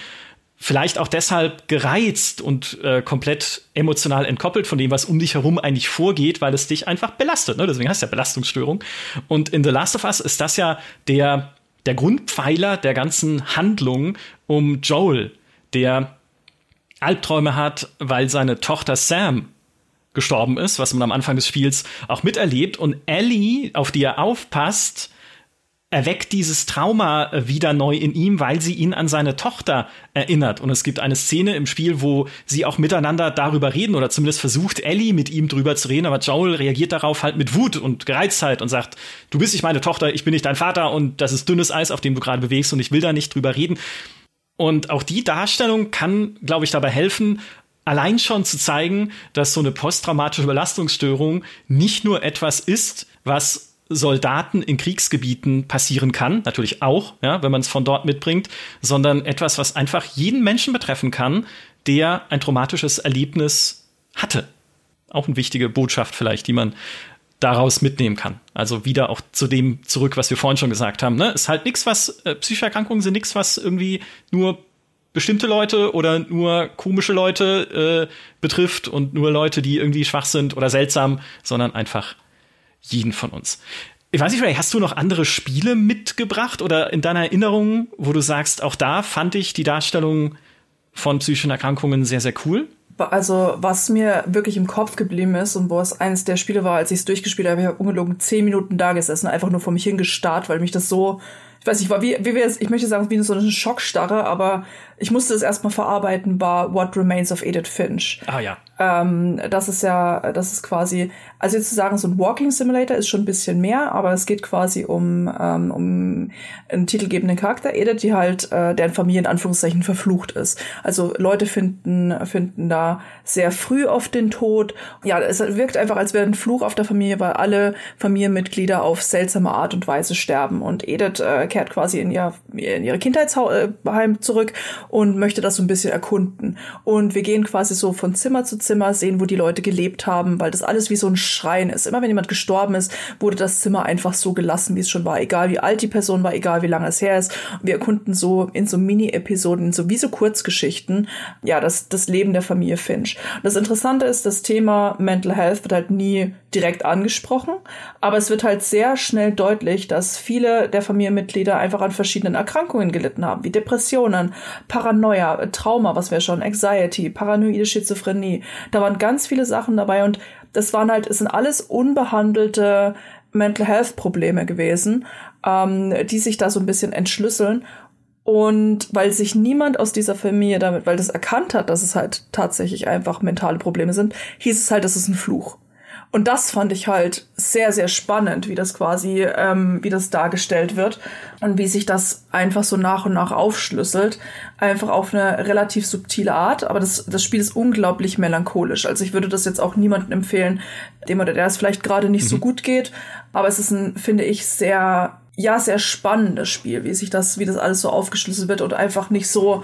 vielleicht auch deshalb gereizt und äh, komplett emotional entkoppelt von dem, was um dich herum eigentlich vorgeht, weil es dich einfach belastet. Ne? Deswegen heißt es ja Belastungsstörung. Und in The Last of Us ist das ja der, der Grundpfeiler der ganzen Handlung um Joel, der Albträume hat, weil seine Tochter Sam gestorben ist, was man am Anfang des Spiels auch miterlebt. Und Ellie, auf die er aufpasst, erweckt dieses Trauma äh, wieder neu in ihm, weil sie ihn an seine Tochter erinnert. Und es gibt eine Szene im Spiel, wo sie auch miteinander darüber reden oder zumindest versucht Ellie mit ihm drüber zu reden, aber Joel reagiert darauf halt mit Wut und Gereiztheit und sagt, du bist nicht meine Tochter, ich bin nicht dein Vater und das ist dünnes Eis, auf dem du gerade bewegst und ich will da nicht drüber reden. Und auch die Darstellung kann, glaube ich, dabei helfen, allein schon zu zeigen, dass so eine posttraumatische Belastungsstörung nicht nur etwas ist, was Soldaten in Kriegsgebieten passieren kann, natürlich auch, ja, wenn man es von dort mitbringt, sondern etwas, was einfach jeden Menschen betreffen kann, der ein traumatisches Erlebnis hatte. Auch eine wichtige Botschaft vielleicht, die man daraus mitnehmen kann. Also wieder auch zu dem zurück, was wir vorhin schon gesagt haben. Ne? Ist halt nichts, was äh, Psychoerkrankungen sind nichts, was irgendwie nur bestimmte Leute oder nur komische Leute äh, betrifft und nur Leute, die irgendwie schwach sind oder seltsam, sondern einfach jeden von uns. Ich weiß nicht, Ray, hast du noch andere Spiele mitgebracht oder in deiner Erinnerung, wo du sagst, auch da fand ich die Darstellung von psychischen Erkrankungen sehr, sehr cool? Also, was mir wirklich im Kopf geblieben ist und wo es eines der Spiele war, als ich es durchgespielt habe, ich habe ungelogen zehn Minuten da gesessen, einfach nur vor mich hingestarrt, weil mich das so, ich weiß nicht, war wie, wie wir ich möchte sagen, wie so eine Schockstarre, aber ich musste es erstmal verarbeiten, war What Remains of Edith Finch. Ah ja. Ähm, das ist ja, das ist quasi, also jetzt zu sagen, so ein Walking Simulator ist schon ein bisschen mehr, aber es geht quasi um, ähm, um einen titelgebenden Charakter, Edith, die halt, äh, deren Familie in Anführungszeichen verflucht ist. Also Leute finden, finden da sehr früh auf den Tod. Ja, es wirkt einfach, als wäre ein Fluch auf der Familie, weil alle Familienmitglieder auf seltsame Art und Weise sterben. Und Edith äh, kehrt quasi in, ihr, in ihre Kindheitsheim zurück und möchte das so ein bisschen erkunden. Und wir gehen quasi so von Zimmer zu Zimmer, sehen, wo die Leute gelebt haben, weil das alles wie so ein Schrein ist. Immer wenn jemand gestorben ist, wurde das Zimmer einfach so gelassen, wie es schon war. Egal wie alt die Person war, egal wie lange es her ist. Wir erkunden so in so Mini-Episoden, so wie so Kurzgeschichten, ja, das, das Leben der Familie Finch. Und das Interessante ist, das Thema Mental Health wird halt nie direkt angesprochen, aber es wird halt sehr schnell deutlich, dass viele der Familienmitglieder einfach an verschiedenen Erkrankungen gelitten haben, wie Depressionen, Paranoia, Trauma, was wir schon, Anxiety, paranoide Schizophrenie. Da waren ganz viele Sachen dabei und das waren halt, es sind alles unbehandelte Mental Health Probleme gewesen, ähm, die sich da so ein bisschen entschlüsseln. Und weil sich niemand aus dieser Familie damit, weil das erkannt hat, dass es halt tatsächlich einfach mentale Probleme sind, hieß es halt, das ist ein Fluch. Und das fand ich halt sehr, sehr spannend, wie das quasi, ähm, wie das dargestellt wird und wie sich das einfach so nach und nach aufschlüsselt. Einfach auf eine relativ subtile Art. Aber das, das Spiel ist unglaublich melancholisch. Also ich würde das jetzt auch niemandem empfehlen, dem oder der es vielleicht gerade nicht mhm. so gut geht. Aber es ist ein, finde ich, sehr, ja, sehr spannendes Spiel, wie sich das, wie das alles so aufgeschlüsselt wird und einfach nicht so,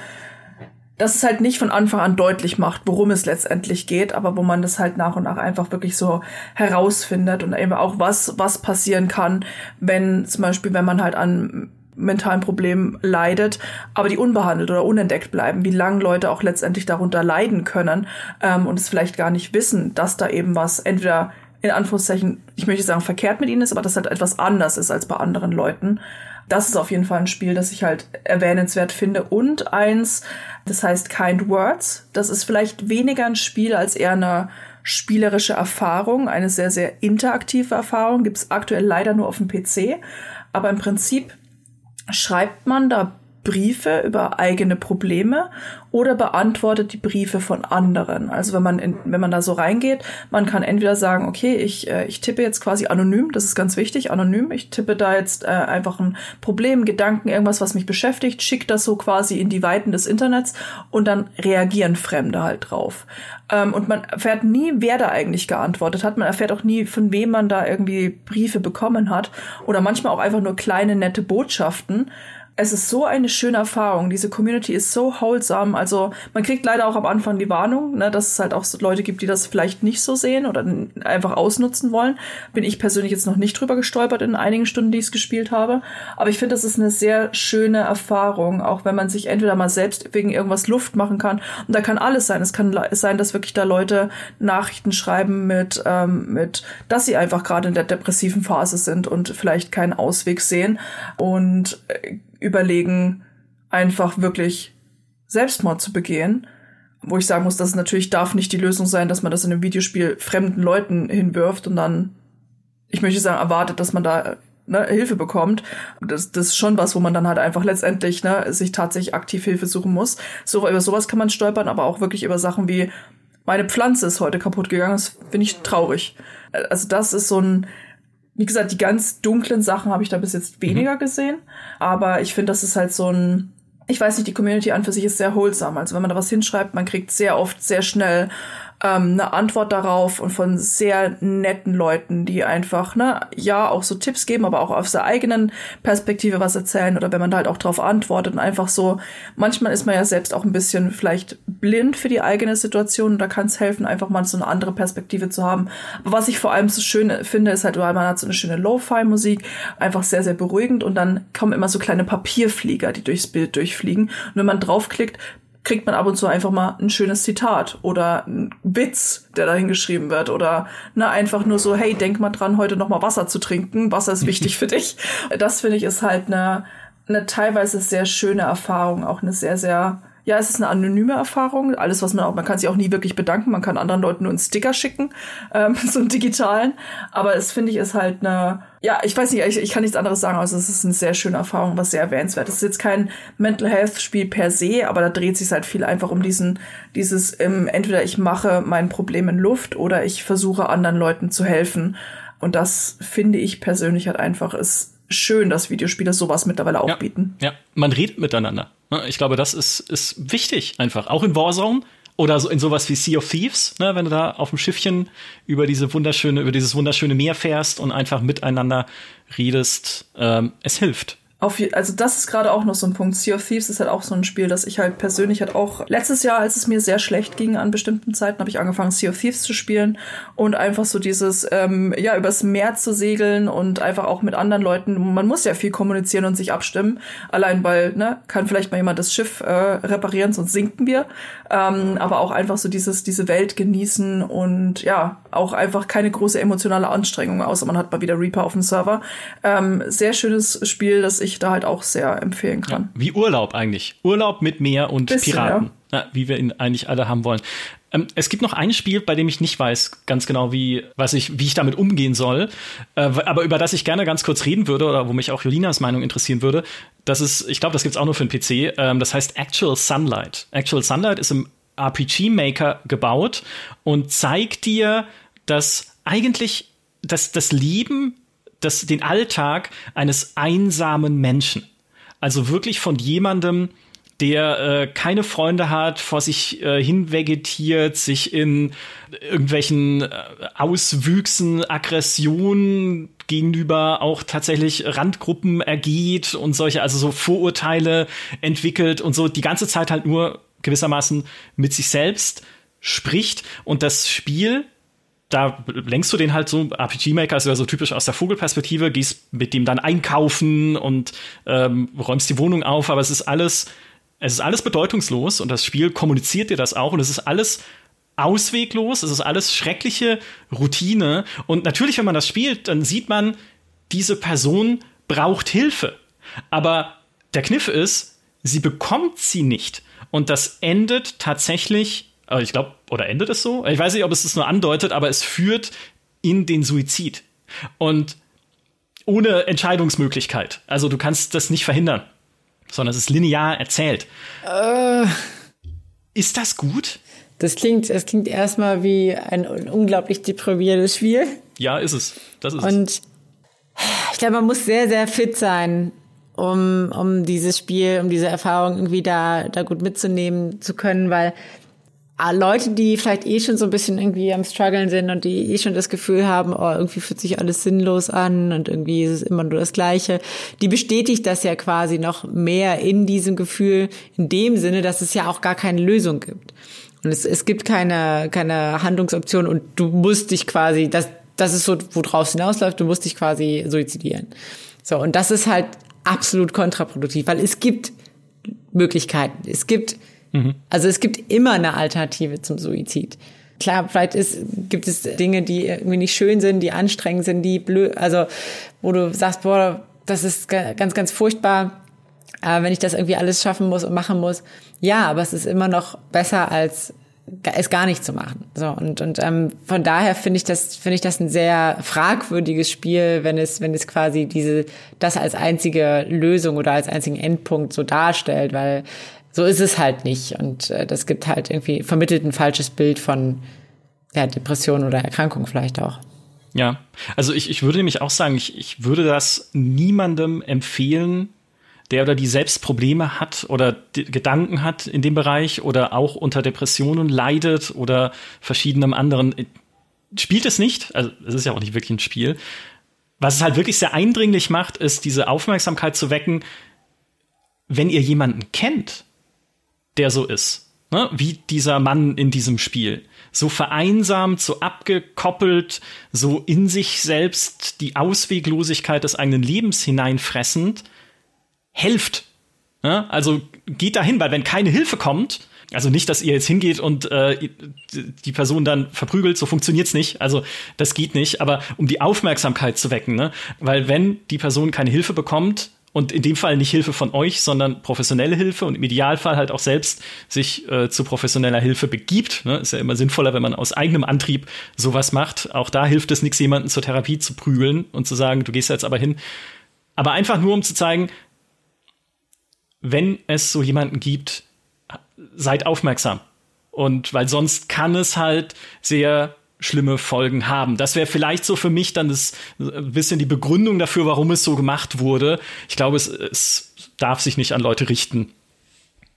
dass es halt nicht von Anfang an deutlich macht, worum es letztendlich geht, aber wo man das halt nach und nach einfach wirklich so herausfindet und eben auch was, was passieren kann, wenn zum Beispiel, wenn man halt an mentalen Problemen leidet, aber die unbehandelt oder unentdeckt bleiben, wie lange Leute auch letztendlich darunter leiden können ähm, und es vielleicht gar nicht wissen, dass da eben was entweder in Anführungszeichen, ich möchte sagen, verkehrt mit ihnen ist, aber dass halt etwas anders ist als bei anderen Leuten. Das ist auf jeden Fall ein Spiel, das ich halt erwähnenswert finde. Und eins, das heißt Kind Words. Das ist vielleicht weniger ein Spiel als eher eine spielerische Erfahrung, eine sehr, sehr interaktive Erfahrung. Gibt es aktuell leider nur auf dem PC. Aber im Prinzip schreibt man da Briefe über eigene Probleme oder beantwortet die Briefe von anderen. Also wenn man in, wenn man da so reingeht, man kann entweder sagen, okay, ich äh, ich tippe jetzt quasi anonym, das ist ganz wichtig, anonym. Ich tippe da jetzt äh, einfach ein Problem, Gedanken, irgendwas, was mich beschäftigt, schicke das so quasi in die Weiten des Internets und dann reagieren Fremde halt drauf. Ähm, und man erfährt nie, wer da eigentlich geantwortet hat. Man erfährt auch nie, von wem man da irgendwie Briefe bekommen hat oder manchmal auch einfach nur kleine nette Botschaften es ist so eine schöne Erfahrung. Diese Community ist so wholesome. Also man kriegt leider auch am Anfang die Warnung, ne, dass es halt auch Leute gibt, die das vielleicht nicht so sehen oder einfach ausnutzen wollen. Bin ich persönlich jetzt noch nicht drüber gestolpert in einigen Stunden, die ich es gespielt habe. Aber ich finde, das ist eine sehr schöne Erfahrung, auch wenn man sich entweder mal selbst wegen irgendwas Luft machen kann. Und da kann alles sein. Es kann sein, dass wirklich da Leute Nachrichten schreiben mit, ähm, mit, dass sie einfach gerade in der depressiven Phase sind und vielleicht keinen Ausweg sehen. Und äh, überlegen, einfach wirklich Selbstmord zu begehen. Wo ich sagen muss, dass es natürlich darf nicht die Lösung sein, dass man das in einem Videospiel fremden Leuten hinwirft und dann, ich möchte sagen, erwartet, dass man da ne, Hilfe bekommt. Das, das ist schon was, wo man dann halt einfach letztendlich ne, sich tatsächlich aktiv Hilfe suchen muss. So, über sowas kann man stolpern, aber auch wirklich über Sachen wie, meine Pflanze ist heute kaputt gegangen, das finde ich traurig. Also das ist so ein, wie gesagt, die ganz dunklen Sachen habe ich da bis jetzt weniger mhm. gesehen. Aber ich finde, das ist halt so ein, ich weiß nicht, die Community an für sich ist sehr holsam. Also wenn man da was hinschreibt, man kriegt sehr oft sehr schnell ähm, eine Antwort darauf und von sehr netten Leuten, die einfach, ne, ja, auch so Tipps geben, aber auch aus der eigenen Perspektive was erzählen oder wenn man da halt auch drauf antwortet und einfach so, manchmal ist man ja selbst auch ein bisschen vielleicht blind für die eigene Situation und da kann es helfen, einfach mal so eine andere Perspektive zu haben. Aber was ich vor allem so schön finde, ist halt, weil man hat so eine schöne Lo-Fi-Musik, einfach sehr, sehr beruhigend und dann kommen immer so kleine Papierflieger, die durchs Bild durchfliegen. Und wenn man draufklickt, kriegt man ab und zu einfach mal ein schönes Zitat oder ein Witz, der dahin geschrieben wird oder ne, einfach nur so, hey, denk mal dran, heute noch mal Wasser zu trinken. Wasser ist wichtig für dich. Das finde ich ist halt eine, eine teilweise sehr schöne Erfahrung, auch eine sehr, sehr ja, es ist eine anonyme Erfahrung. Alles, was man auch, man kann sich auch nie wirklich bedanken. Man kann anderen Leuten nur einen Sticker schicken, ähm, so einen digitalen. Aber es finde ich ist halt eine, ja, ich weiß nicht, ich, ich kann nichts anderes sagen, also es ist eine sehr schöne Erfahrung, was sehr erwähnenswert ist. Es ist jetzt kein Mental Health Spiel per se, aber da dreht sich halt viel einfach um diesen, dieses, ähm, entweder ich mache mein Problem in Luft oder ich versuche anderen Leuten zu helfen. Und das finde ich persönlich halt einfach ist schön, dass Videospiele sowas mittlerweile auch ja, bieten. Ja, man redet miteinander. Ne, ich glaube, das ist, ist wichtig einfach. Auch in Warzone oder so in sowas wie Sea of Thieves, ne, wenn du da auf dem Schiffchen über diese wunderschöne, über dieses wunderschöne Meer fährst und einfach miteinander redest, ähm, es hilft. Auf, also das ist gerade auch noch so ein Punkt. Sea of Thieves ist halt auch so ein Spiel, das ich halt persönlich halt auch letztes Jahr, als es mir sehr schlecht ging an bestimmten Zeiten, habe ich angefangen Sea of Thieves zu spielen und einfach so dieses ähm, ja übers Meer zu segeln und einfach auch mit anderen Leuten. Man muss ja viel kommunizieren und sich abstimmen, allein weil ne kann vielleicht mal jemand das Schiff äh, reparieren, sonst sinken wir. Ähm, aber auch einfach so dieses diese Welt genießen und ja auch einfach keine große emotionale Anstrengung, außer man hat mal wieder Reaper auf dem Server. Ähm, sehr schönes Spiel, das ich da halt auch sehr empfehlen kann. Ja, wie Urlaub eigentlich. Urlaub mit Meer und Bisschen, Piraten. Ja. Wie wir ihn eigentlich alle haben wollen. Ähm, es gibt noch ein Spiel, bei dem ich nicht weiß ganz genau, wie, was ich, wie ich damit umgehen soll, äh, aber über das ich gerne ganz kurz reden würde oder wo mich auch Jolinas Meinung interessieren würde. Das ist, ich glaube, das gibt's auch nur für den PC. Ähm, das heißt Actual Sunlight. Actual Sunlight ist im RPG Maker gebaut und zeigt dir, dass eigentlich das, das Leben, das, den Alltag eines einsamen Menschen. Also wirklich von jemandem, der äh, keine Freunde hat, vor sich äh, hinvegetiert, sich in irgendwelchen äh, Auswüchsen, Aggressionen gegenüber auch tatsächlich Randgruppen ergeht und solche, also so Vorurteile entwickelt und so die ganze Zeit halt nur gewissermaßen mit sich selbst spricht und das Spiel da lenkst du den halt so, RPG Maker ist ja so typisch aus der Vogelperspektive, gehst mit dem dann einkaufen und ähm, räumst die Wohnung auf, aber es ist alles, es ist alles bedeutungslos und das Spiel kommuniziert dir das auch und es ist alles ausweglos, es ist alles schreckliche Routine und natürlich, wenn man das spielt, dann sieht man, diese Person braucht Hilfe. Aber der Kniff ist, sie bekommt sie nicht. Und das endet tatsächlich ich glaube, oder endet es so? Ich weiß nicht, ob es das nur andeutet, aber es führt in den Suizid. Und ohne Entscheidungsmöglichkeit. Also du kannst das nicht verhindern, sondern es ist linear erzählt. Äh. Ist das gut? Das klingt, es klingt erstmal wie ein unglaublich deprimierendes Spiel. Ja, ist es. Das ist Und es. ich glaube, man muss sehr, sehr fit sein, um, um dieses Spiel, um diese Erfahrung irgendwie da, da gut mitzunehmen zu können, weil Leute, die vielleicht eh schon so ein bisschen irgendwie am struggeln sind und die eh schon das Gefühl haben, oh, irgendwie fühlt sich alles sinnlos an und irgendwie ist es immer nur das Gleiche, die bestätigt das ja quasi noch mehr in diesem Gefühl, in dem Sinne, dass es ja auch gar keine Lösung gibt. Und es, es gibt keine, keine Handlungsoption und du musst dich quasi, das, das ist so, worauf es hinausläuft, du musst dich quasi suizidieren. So, und das ist halt absolut kontraproduktiv, weil es gibt Möglichkeiten. Es gibt Mhm. Also es gibt immer eine Alternative zum Suizid. Klar, vielleicht ist, gibt es Dinge, die irgendwie nicht schön sind, die anstrengend sind, die blöd, also wo du sagst, boah, das ist ganz, ganz furchtbar, äh, wenn ich das irgendwie alles schaffen muss und machen muss. Ja, aber es ist immer noch besser als es gar nicht zu machen. So und und ähm, von daher finde ich das finde ich das ein sehr fragwürdiges Spiel, wenn es wenn es quasi diese das als einzige Lösung oder als einzigen Endpunkt so darstellt, weil so ist es halt nicht. Und äh, das gibt halt irgendwie vermittelt ein falsches Bild von ja, Depression oder Erkrankung vielleicht auch. Ja, also ich, ich würde nämlich auch sagen, ich, ich würde das niemandem empfehlen, der oder die selbst Probleme hat oder Gedanken hat in dem Bereich oder auch unter Depressionen leidet oder verschiedenem anderen. Spielt es nicht, also es ist ja auch nicht wirklich ein Spiel. Was es halt wirklich sehr eindringlich macht, ist diese Aufmerksamkeit zu wecken, wenn ihr jemanden kennt, der so ist. Ne? Wie dieser Mann in diesem Spiel. So vereinsamt, so abgekoppelt, so in sich selbst die Ausweglosigkeit des eigenen Lebens hineinfressend, helft. Ne? Also geht dahin, weil wenn keine Hilfe kommt, also nicht, dass ihr jetzt hingeht und äh, die Person dann verprügelt, so funktioniert's nicht. Also das geht nicht, aber um die Aufmerksamkeit zu wecken, ne? Weil wenn die Person keine Hilfe bekommt, und in dem Fall nicht Hilfe von euch, sondern professionelle Hilfe und im Idealfall halt auch selbst sich äh, zu professioneller Hilfe begibt. Ne? Ist ja immer sinnvoller, wenn man aus eigenem Antrieb sowas macht. Auch da hilft es nichts, jemanden zur Therapie zu prügeln und zu sagen, du gehst jetzt aber hin. Aber einfach nur, um zu zeigen, wenn es so jemanden gibt, seid aufmerksam. Und weil sonst kann es halt sehr schlimme Folgen haben. Das wäre vielleicht so für mich dann das ein bisschen die Begründung dafür, warum es so gemacht wurde. Ich glaube, es, es darf sich nicht an Leute richten,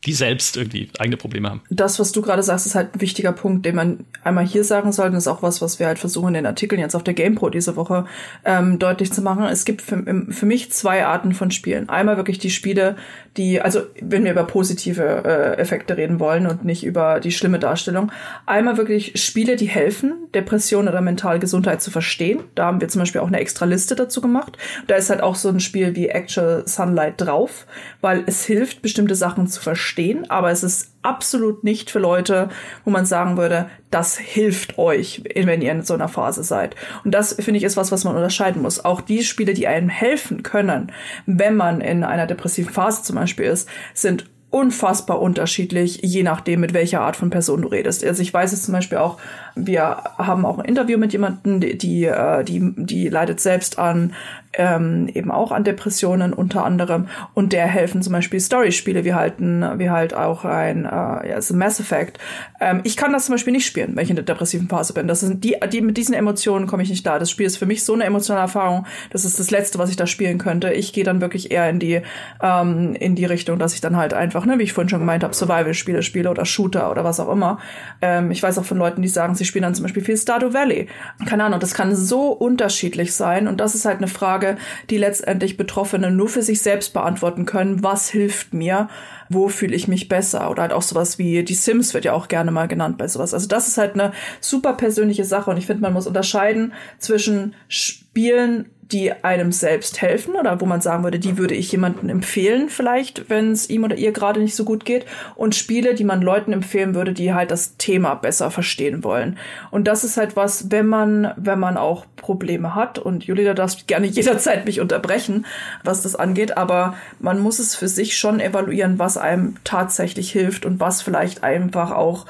die selbst irgendwie eigene Probleme haben. Das, was du gerade sagst, ist halt ein wichtiger Punkt, den man einmal hier sagen sollte. Das ist auch was, was wir halt versuchen, in den Artikeln jetzt auf der GamePro diese Woche ähm, deutlich zu machen. Es gibt für, für, mich zwei Arten von Spielen. Einmal wirklich die Spiele, die, also wenn wir über positive äh, Effekte reden wollen und nicht über die schlimme Darstellung, einmal wirklich Spiele, die helfen, Depression oder mentale Gesundheit zu verstehen. Da haben wir zum Beispiel auch eine extra Liste dazu gemacht. Da ist halt auch so ein Spiel wie Actual Sunlight drauf, weil es hilft, bestimmte Sachen zu verstehen verstehen, aber es ist absolut nicht für Leute, wo man sagen würde, das hilft euch, wenn ihr in so einer Phase seid. Und das finde ich ist was, was man unterscheiden muss. Auch die Spiele, die einem helfen können, wenn man in einer depressiven Phase zum Beispiel ist, sind unfassbar unterschiedlich, je nachdem, mit welcher Art von Person du redest. Also ich weiß es zum Beispiel auch, wir haben auch ein Interview mit jemandem, die, die, äh, die, die leidet selbst an ähm, eben auch an Depressionen unter anderem und der helfen zum Beispiel Story-Spiele wie halt, wie halt auch ein äh, ja, so Mass Effect. Ähm, ich kann das zum Beispiel nicht spielen, wenn ich in der depressiven Phase bin. Das sind die, die mit diesen Emotionen komme ich nicht da. Das Spiel ist für mich so eine emotionale Erfahrung. Das ist das Letzte, was ich da spielen könnte. Ich gehe dann wirklich eher in die ähm, in die Richtung, dass ich dann halt einfach, ne, wie ich vorhin schon gemeint habe, Survival-Spiele spiele oder Shooter oder was auch immer. Ähm, ich weiß auch von Leuten, die sagen, sie spielen dann zum Beispiel viel Stardew Valley. Keine Ahnung, das kann so unterschiedlich sein und das ist halt eine Frage Frage, die letztendlich Betroffene nur für sich selbst beantworten können. Was hilft mir? Wo fühle ich mich besser? Oder halt auch sowas wie die Sims wird ja auch gerne mal genannt bei sowas. Also das ist halt eine super persönliche Sache und ich finde, man muss unterscheiden zwischen Spielen die einem selbst helfen oder wo man sagen würde, die würde ich jemandem empfehlen, vielleicht, wenn es ihm oder ihr gerade nicht so gut geht. Und Spiele, die man Leuten empfehlen würde, die halt das Thema besser verstehen wollen. Und das ist halt was, wenn man, wenn man auch Probleme hat, und Julita darf gerne jederzeit mich unterbrechen, was das angeht, aber man muss es für sich schon evaluieren, was einem tatsächlich hilft und was vielleicht einfach auch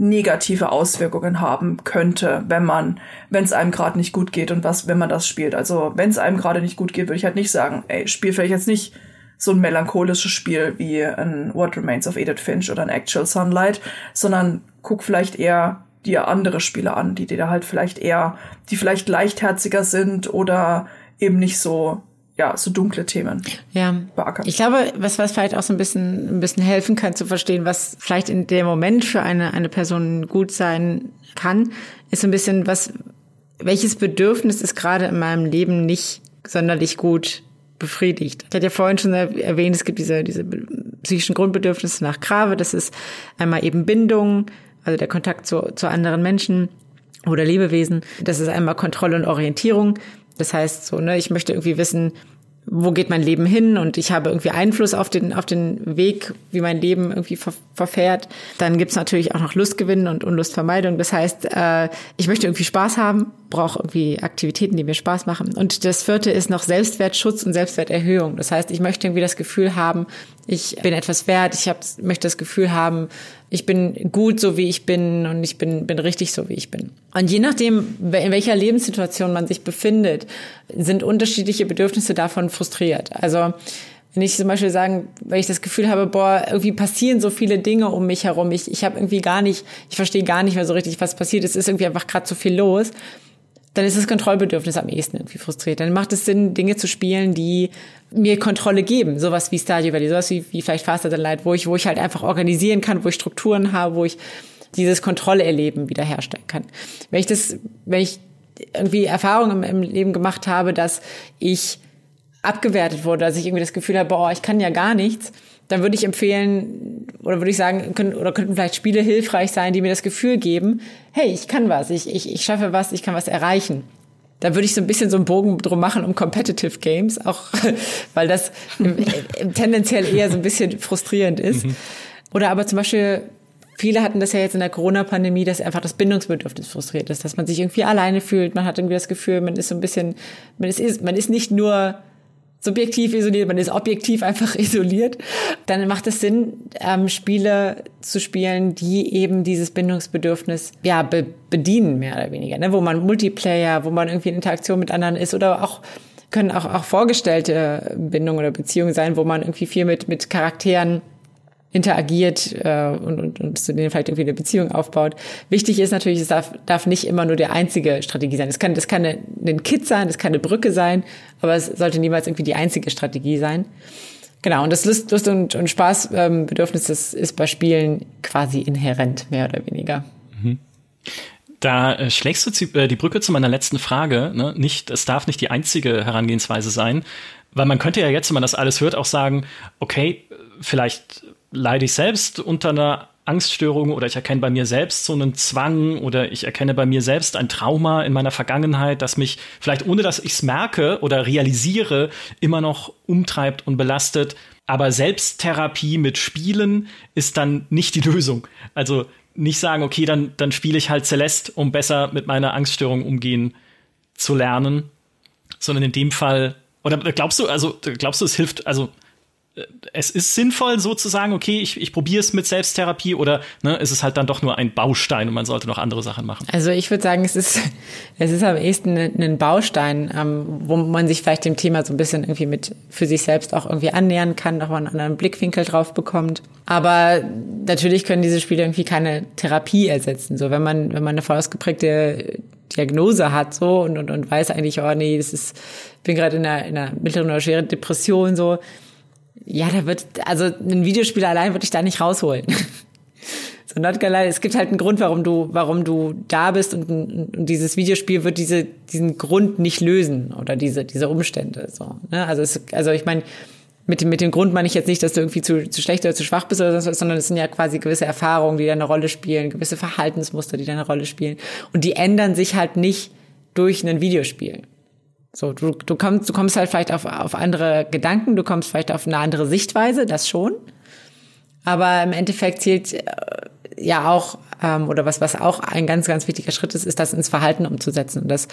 negative Auswirkungen haben könnte, wenn man, wenn es einem gerade nicht gut geht und was, wenn man das spielt. Also wenn es einem gerade nicht gut geht, würde ich halt nicht sagen, ey, spiel vielleicht jetzt nicht so ein melancholisches Spiel wie ein What Remains of Edith Finch oder ein Actual Sunlight, sondern guck vielleicht eher dir andere Spiele an, die dir halt vielleicht eher, die vielleicht leichtherziger sind oder eben nicht so ja, so dunkle Themen ja. beackern. Ich glaube, was, was vielleicht auch so ein bisschen, ein bisschen helfen kann zu verstehen, was vielleicht in dem Moment für eine, eine Person gut sein kann, ist so ein bisschen, was, welches Bedürfnis ist gerade in meinem Leben nicht sonderlich gut befriedigt. Ich hatte ja vorhin schon erwähnt, es gibt diese, diese psychischen Grundbedürfnisse nach Grave. Das ist einmal eben Bindung, also der Kontakt zu, zu anderen Menschen oder Lebewesen. Das ist einmal Kontrolle und Orientierung. Das heißt so, ne, ich möchte irgendwie wissen, wo geht mein Leben hin und ich habe irgendwie Einfluss auf den, auf den Weg, wie mein Leben irgendwie ver verfährt. Dann gibt's natürlich auch noch Lustgewinn und Unlustvermeidung. Das heißt, äh, ich möchte irgendwie Spaß haben, brauche irgendwie Aktivitäten, die mir Spaß machen. Und das vierte ist noch Selbstwertschutz und Selbstwerterhöhung. Das heißt, ich möchte irgendwie das Gefühl haben, ich bin etwas wert, ich hab, möchte das Gefühl haben, ich bin gut so wie ich bin und ich bin, bin richtig so wie ich bin. Und je nachdem, in welcher Lebenssituation man sich befindet, sind unterschiedliche Bedürfnisse davon frustriert. Also wenn ich zum Beispiel sagen, wenn ich das Gefühl habe, boah, irgendwie passieren so viele Dinge um mich herum, ich, ich habe irgendwie gar nicht, ich verstehe gar nicht mehr so richtig, was passiert, es ist irgendwie einfach gerade zu viel los, dann ist das Kontrollbedürfnis am ehesten irgendwie frustriert. Dann macht es Sinn, Dinge zu spielen, die mir Kontrolle geben. Sowas wie Stardew Valley, sowas wie, wie vielleicht Faster Than Light, wo ich, wo ich halt einfach organisieren kann, wo ich Strukturen habe, wo ich dieses Kontrollerleben wiederherstellen kann. Wenn ich das, wenn ich irgendwie Erfahrungen im, im Leben gemacht habe, dass ich abgewertet wurde, dass ich irgendwie das Gefühl habe, boah, ich kann ja gar nichts, dann würde ich empfehlen oder würde ich sagen, können, oder könnten vielleicht Spiele hilfreich sein, die mir das Gefühl geben, hey, ich kann was, ich, ich, ich schaffe was, ich kann was erreichen. Da würde ich so ein bisschen so einen Bogen drum machen um Competitive Games, auch weil das im, im tendenziell eher so ein bisschen frustrierend ist. Mhm. Oder aber zum Beispiel Viele hatten das ja jetzt in der Corona-Pandemie, dass einfach das Bindungsbedürfnis frustriert ist, dass man sich irgendwie alleine fühlt. Man hat irgendwie das Gefühl, man ist so ein bisschen, man ist, man ist nicht nur subjektiv isoliert, man ist objektiv einfach isoliert, dann macht es Sinn, ähm, Spiele zu spielen, die eben dieses Bindungsbedürfnis ja be bedienen, mehr oder weniger, ne? wo man Multiplayer, wo man irgendwie in Interaktion mit anderen ist oder auch können auch, auch vorgestellte Bindungen oder Beziehungen sein, wo man irgendwie viel mit, mit Charakteren interagiert äh, und, und, und zu denen vielleicht irgendwie eine Beziehung aufbaut. Wichtig ist natürlich, es darf, darf nicht immer nur der einzige Strategie sein. Es kann, das kann ein Kit sein, das kann eine Brücke sein, aber es sollte niemals irgendwie die einzige Strategie sein. Genau, und das Lust, Lust und, und Spaßbedürfnis ähm, ist, ist bei Spielen quasi inhärent, mehr oder weniger. Mhm. Da äh, schlägst du äh, die Brücke zu meiner letzten Frage. Ne? Nicht, es darf nicht die einzige Herangehensweise sein, weil man könnte ja jetzt, wenn man das alles hört, auch sagen, okay, vielleicht leide ich selbst unter einer Angststörung oder ich erkenne bei mir selbst so einen Zwang oder ich erkenne bei mir selbst ein Trauma in meiner Vergangenheit, das mich vielleicht ohne dass ich es merke oder realisiere, immer noch umtreibt und belastet. Aber Selbsttherapie mit Spielen ist dann nicht die Lösung. Also nicht sagen, okay, dann, dann spiele ich halt Celeste, um besser mit meiner Angststörung umgehen zu lernen, sondern in dem Fall, oder glaubst du, also glaubst du, es hilft, also es ist sinnvoll, so zu sagen, okay, ich, ich probiere es mit Selbsttherapie oder ne, ist es halt dann doch nur ein Baustein und man sollte noch andere Sachen machen? Also ich würde sagen, es ist, es ist am ehesten ein Baustein, ähm, wo man sich vielleicht dem Thema so ein bisschen irgendwie mit für sich selbst auch irgendwie annähern kann, auch mal einen anderen Blickwinkel drauf bekommt. Aber natürlich können diese Spiele irgendwie keine Therapie ersetzen. So, wenn man, wenn man eine voll ausgeprägte Diagnose hat so und, und, und weiß eigentlich, oh nee, das ist, ich bin gerade in einer, in einer mittleren oder schweren Depression so, ja, da wird, also ein Videospiel allein würde ich da nicht rausholen. So not gonna es gibt halt einen Grund, warum du, warum du da bist und, und, und dieses Videospiel wird diese, diesen Grund nicht lösen oder diese, diese Umstände. So, ne? Also, es, also ich meine, mit dem, mit dem Grund meine ich jetzt nicht, dass du irgendwie zu, zu schlecht oder zu schwach bist oder so, sondern es sind ja quasi gewisse Erfahrungen, die da eine Rolle spielen, gewisse Verhaltensmuster, die da eine Rolle spielen. Und die ändern sich halt nicht durch ein Videospiel. So, du, du kommst, du kommst halt vielleicht auf, auf andere Gedanken, du kommst vielleicht auf eine andere Sichtweise, das schon. Aber im Endeffekt zählt äh, ja auch, ähm, oder was, was auch ein ganz, ganz wichtiger Schritt ist, ist das ins Verhalten umzusetzen. Und das,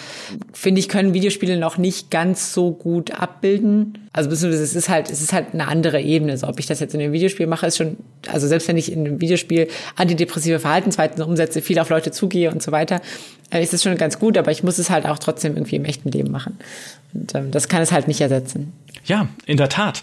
finde ich, können Videospiele noch nicht ganz so gut abbilden. Also beziehungsweise es ist halt, es ist halt eine andere Ebene. So, ob ich das jetzt in einem Videospiel mache, ist schon, also selbst wenn ich in einem Videospiel antidepressive Verhaltensweisen umsetze, viel auf Leute zugehe und so weiter, äh, ist es schon ganz gut, aber ich muss es halt auch trotzdem irgendwie im echten Leben machen. Und ähm, das kann es halt nicht ersetzen. Ja, in der Tat.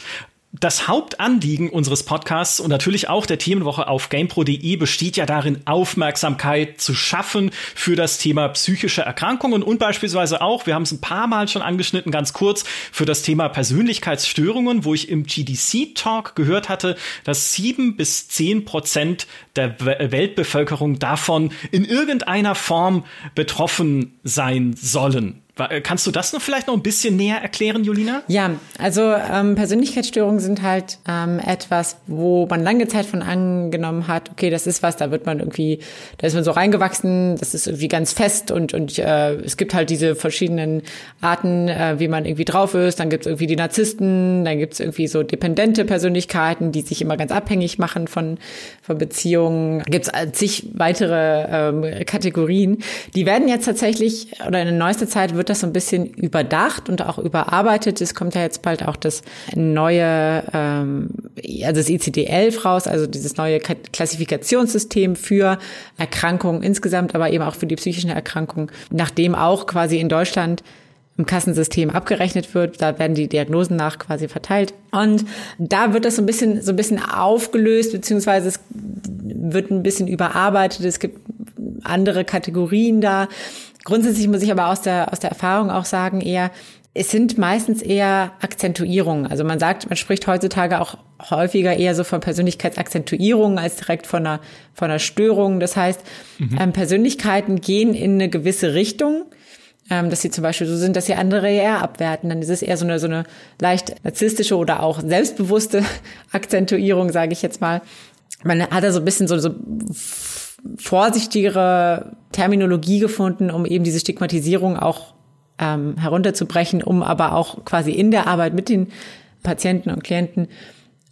Das Hauptanliegen unseres Podcasts und natürlich auch der Themenwoche auf gamepro.de besteht ja darin, Aufmerksamkeit zu schaffen für das Thema psychische Erkrankungen und beispielsweise auch, wir haben es ein paar Mal schon angeschnitten, ganz kurz, für das Thema Persönlichkeitsstörungen, wo ich im GDC-Talk gehört hatte, dass sieben bis zehn Prozent der Weltbevölkerung davon in irgendeiner Form betroffen sein sollen. Äh, kannst du das noch vielleicht noch ein bisschen näher erklären, Julina? Ja, also ähm, Persönlichkeitsstörungen sind halt ähm, etwas, wo man lange Zeit von angenommen hat, okay, das ist was, da wird man irgendwie, da ist man so reingewachsen, das ist irgendwie ganz fest und, und äh, es gibt halt diese verschiedenen Arten, äh, wie man irgendwie drauf ist. Dann gibt es irgendwie die Narzissten, dann gibt es irgendwie so dependente Persönlichkeiten, die sich immer ganz abhängig machen von, von Beziehungen. Gibt es zig weitere ähm, Kategorien. Die werden jetzt tatsächlich, oder in neuester Zeit wird wird das so ein bisschen überdacht und auch überarbeitet. Es kommt ja jetzt bald auch das neue, ähm, also das ICD-11 raus, also dieses neue Klassifikationssystem für Erkrankungen insgesamt, aber eben auch für die psychischen Erkrankungen, nachdem auch quasi in Deutschland im Kassensystem abgerechnet wird. Da werden die Diagnosen nach quasi verteilt. Und da wird das so ein bisschen, so ein bisschen aufgelöst, beziehungsweise es wird ein bisschen überarbeitet. Es gibt andere Kategorien da. Grundsätzlich muss ich aber aus der, aus der Erfahrung auch sagen, eher, es sind meistens eher Akzentuierungen. Also man sagt, man spricht heutzutage auch häufiger eher so von Persönlichkeitsakzentuierungen als direkt von einer, von einer Störung. Das heißt, mhm. ähm, Persönlichkeiten gehen in eine gewisse Richtung, ähm, dass sie zum Beispiel so sind, dass sie andere eher abwerten. Dann ist es eher so eine, so eine leicht narzisstische oder auch selbstbewusste Akzentuierung, sage ich jetzt mal. Man hat da so ein bisschen so, so vorsichtigere Terminologie gefunden, um eben diese Stigmatisierung auch ähm, herunterzubrechen, um aber auch quasi in der Arbeit mit den Patienten und Klienten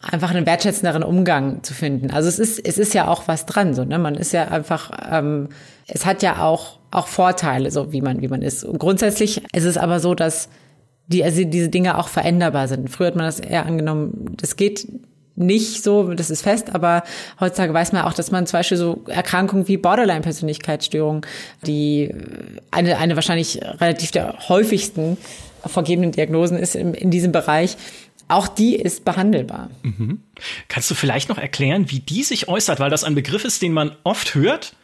einfach einen wertschätzenderen Umgang zu finden. Also es ist, es ist ja auch was dran, so, ne? Man ist ja einfach, ähm, es hat ja auch, auch Vorteile, so wie man, wie man ist. Und grundsätzlich ist es aber so, dass die, also diese Dinge auch veränderbar sind. Früher hat man das eher angenommen, das geht nicht so, das ist fest, aber heutzutage weiß man auch, dass man zum Beispiel so Erkrankungen wie Borderline-Persönlichkeitsstörung, die eine, eine wahrscheinlich relativ der häufigsten vergebenen Diagnosen ist in, in diesem Bereich, auch die ist behandelbar. Mhm. Kannst du vielleicht noch erklären, wie die sich äußert, weil das ein Begriff ist, den man oft hört,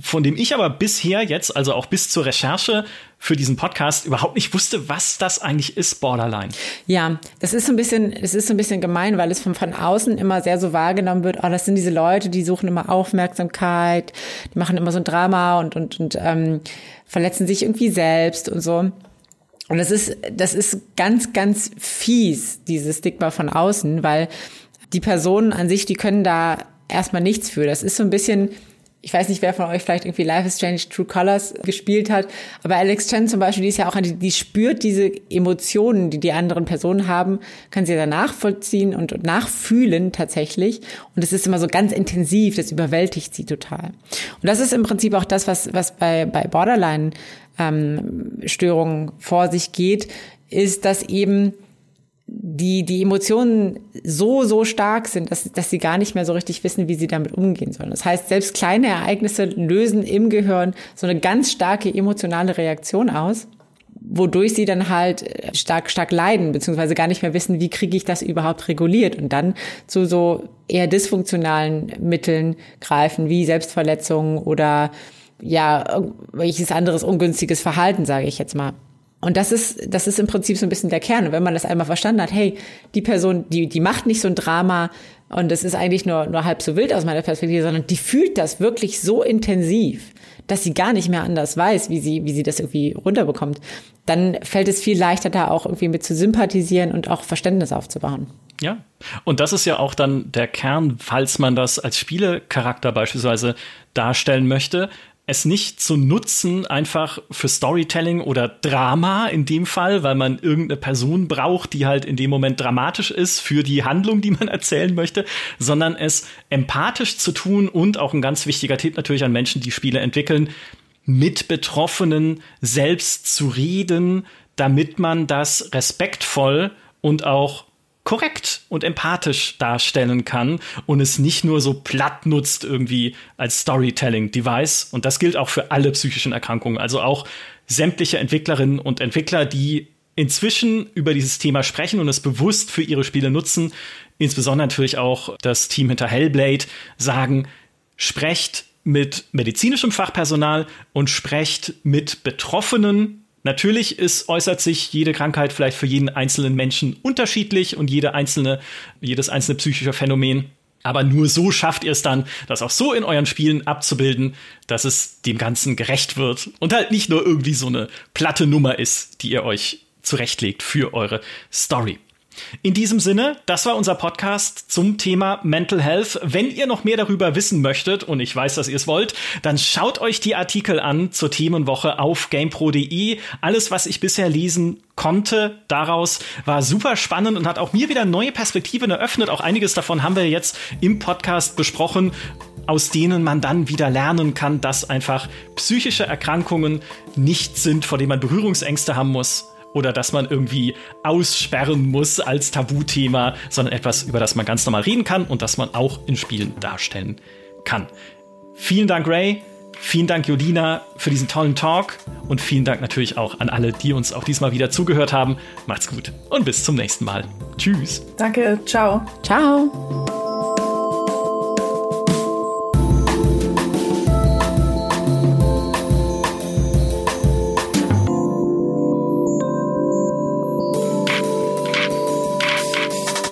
von dem ich aber bisher jetzt, also auch bis zur Recherche für diesen Podcast, überhaupt nicht wusste, was das eigentlich ist, Borderline. Ja, das ist so ein bisschen, es ist so ein bisschen gemein, weil es von, von außen immer sehr so wahrgenommen wird, oh, das sind diese Leute, die suchen immer Aufmerksamkeit, die machen immer so ein Drama und, und, und ähm, verletzen sich irgendwie selbst und so. Und das ist, das ist ganz, ganz fies, dieses Stigma von außen, weil die Personen an sich, die können da erstmal nichts für. Das ist so ein bisschen, ich weiß nicht, wer von euch vielleicht irgendwie Life is Strange True Colors gespielt hat, aber Alex Chen zum Beispiel, die ist ja auch eine, die spürt diese Emotionen, die die anderen Personen haben, kann sie da nachvollziehen und, und nachfühlen tatsächlich. Und es ist immer so ganz intensiv, das überwältigt sie total. Und das ist im Prinzip auch das, was, was bei, bei Borderline ähm, vor sich geht, ist, dass eben die, die Emotionen so, so stark sind, dass, dass sie gar nicht mehr so richtig wissen, wie sie damit umgehen sollen. Das heißt, selbst kleine Ereignisse lösen im Gehirn so eine ganz starke emotionale Reaktion aus, wodurch sie dann halt äh, stark, stark leiden, beziehungsweise gar nicht mehr wissen, wie kriege ich das überhaupt reguliert und dann zu so eher dysfunktionalen Mitteln greifen, wie Selbstverletzungen oder ja, welches anderes ungünstiges Verhalten, sage ich jetzt mal. Und das ist, das ist im Prinzip so ein bisschen der Kern. Und wenn man das einmal verstanden hat, hey, die Person, die, die macht nicht so ein Drama Und es ist eigentlich nur, nur halb so wild aus meiner Perspektive, sondern die fühlt das wirklich so intensiv, dass sie gar nicht mehr anders weiß, wie sie, wie sie das irgendwie runterbekommt. Dann fällt es viel leichter, da auch irgendwie mit zu sympathisieren und auch Verständnis aufzubauen. Ja, und das ist ja auch dann der Kern, falls man das als Spielecharakter beispielsweise darstellen möchte, es nicht zu nutzen, einfach für Storytelling oder Drama in dem Fall, weil man irgendeine Person braucht, die halt in dem Moment dramatisch ist für die Handlung, die man erzählen möchte, sondern es empathisch zu tun und auch ein ganz wichtiger Tipp natürlich an Menschen, die Spiele entwickeln, mit Betroffenen selbst zu reden, damit man das respektvoll und auch korrekt und empathisch darstellen kann und es nicht nur so platt nutzt irgendwie als Storytelling-Device. Und das gilt auch für alle psychischen Erkrankungen. Also auch sämtliche Entwicklerinnen und Entwickler, die inzwischen über dieses Thema sprechen und es bewusst für ihre Spiele nutzen, insbesondere natürlich auch das Team hinter Hellblade, sagen, sprecht mit medizinischem Fachpersonal und sprecht mit Betroffenen Natürlich ist, äußert sich jede Krankheit vielleicht für jeden einzelnen Menschen unterschiedlich und jede einzelne, jedes einzelne psychische Phänomen. Aber nur so schafft ihr es dann, das auch so in euren Spielen abzubilden, dass es dem Ganzen gerecht wird und halt nicht nur irgendwie so eine platte Nummer ist, die ihr euch zurechtlegt für eure Story. In diesem Sinne, das war unser Podcast zum Thema Mental Health. Wenn ihr noch mehr darüber wissen möchtet, und ich weiß, dass ihr es wollt, dann schaut euch die Artikel an zur Themenwoche auf gamepro.de. Alles, was ich bisher lesen konnte daraus, war super spannend und hat auch mir wieder neue Perspektiven eröffnet. Auch einiges davon haben wir jetzt im Podcast besprochen aus denen man dann wieder lernen kann, dass einfach psychische Erkrankungen nicht sind, vor denen man Berührungsängste haben muss, oder dass man irgendwie aussperren muss als Tabuthema, sondern etwas, über das man ganz normal reden kann und das man auch in Spielen darstellen kann. Vielen Dank, Ray. Vielen Dank, Jolina, für diesen tollen Talk. Und vielen Dank natürlich auch an alle, die uns auch diesmal wieder zugehört haben. Macht's gut und bis zum nächsten Mal. Tschüss. Danke. Ciao. Ciao.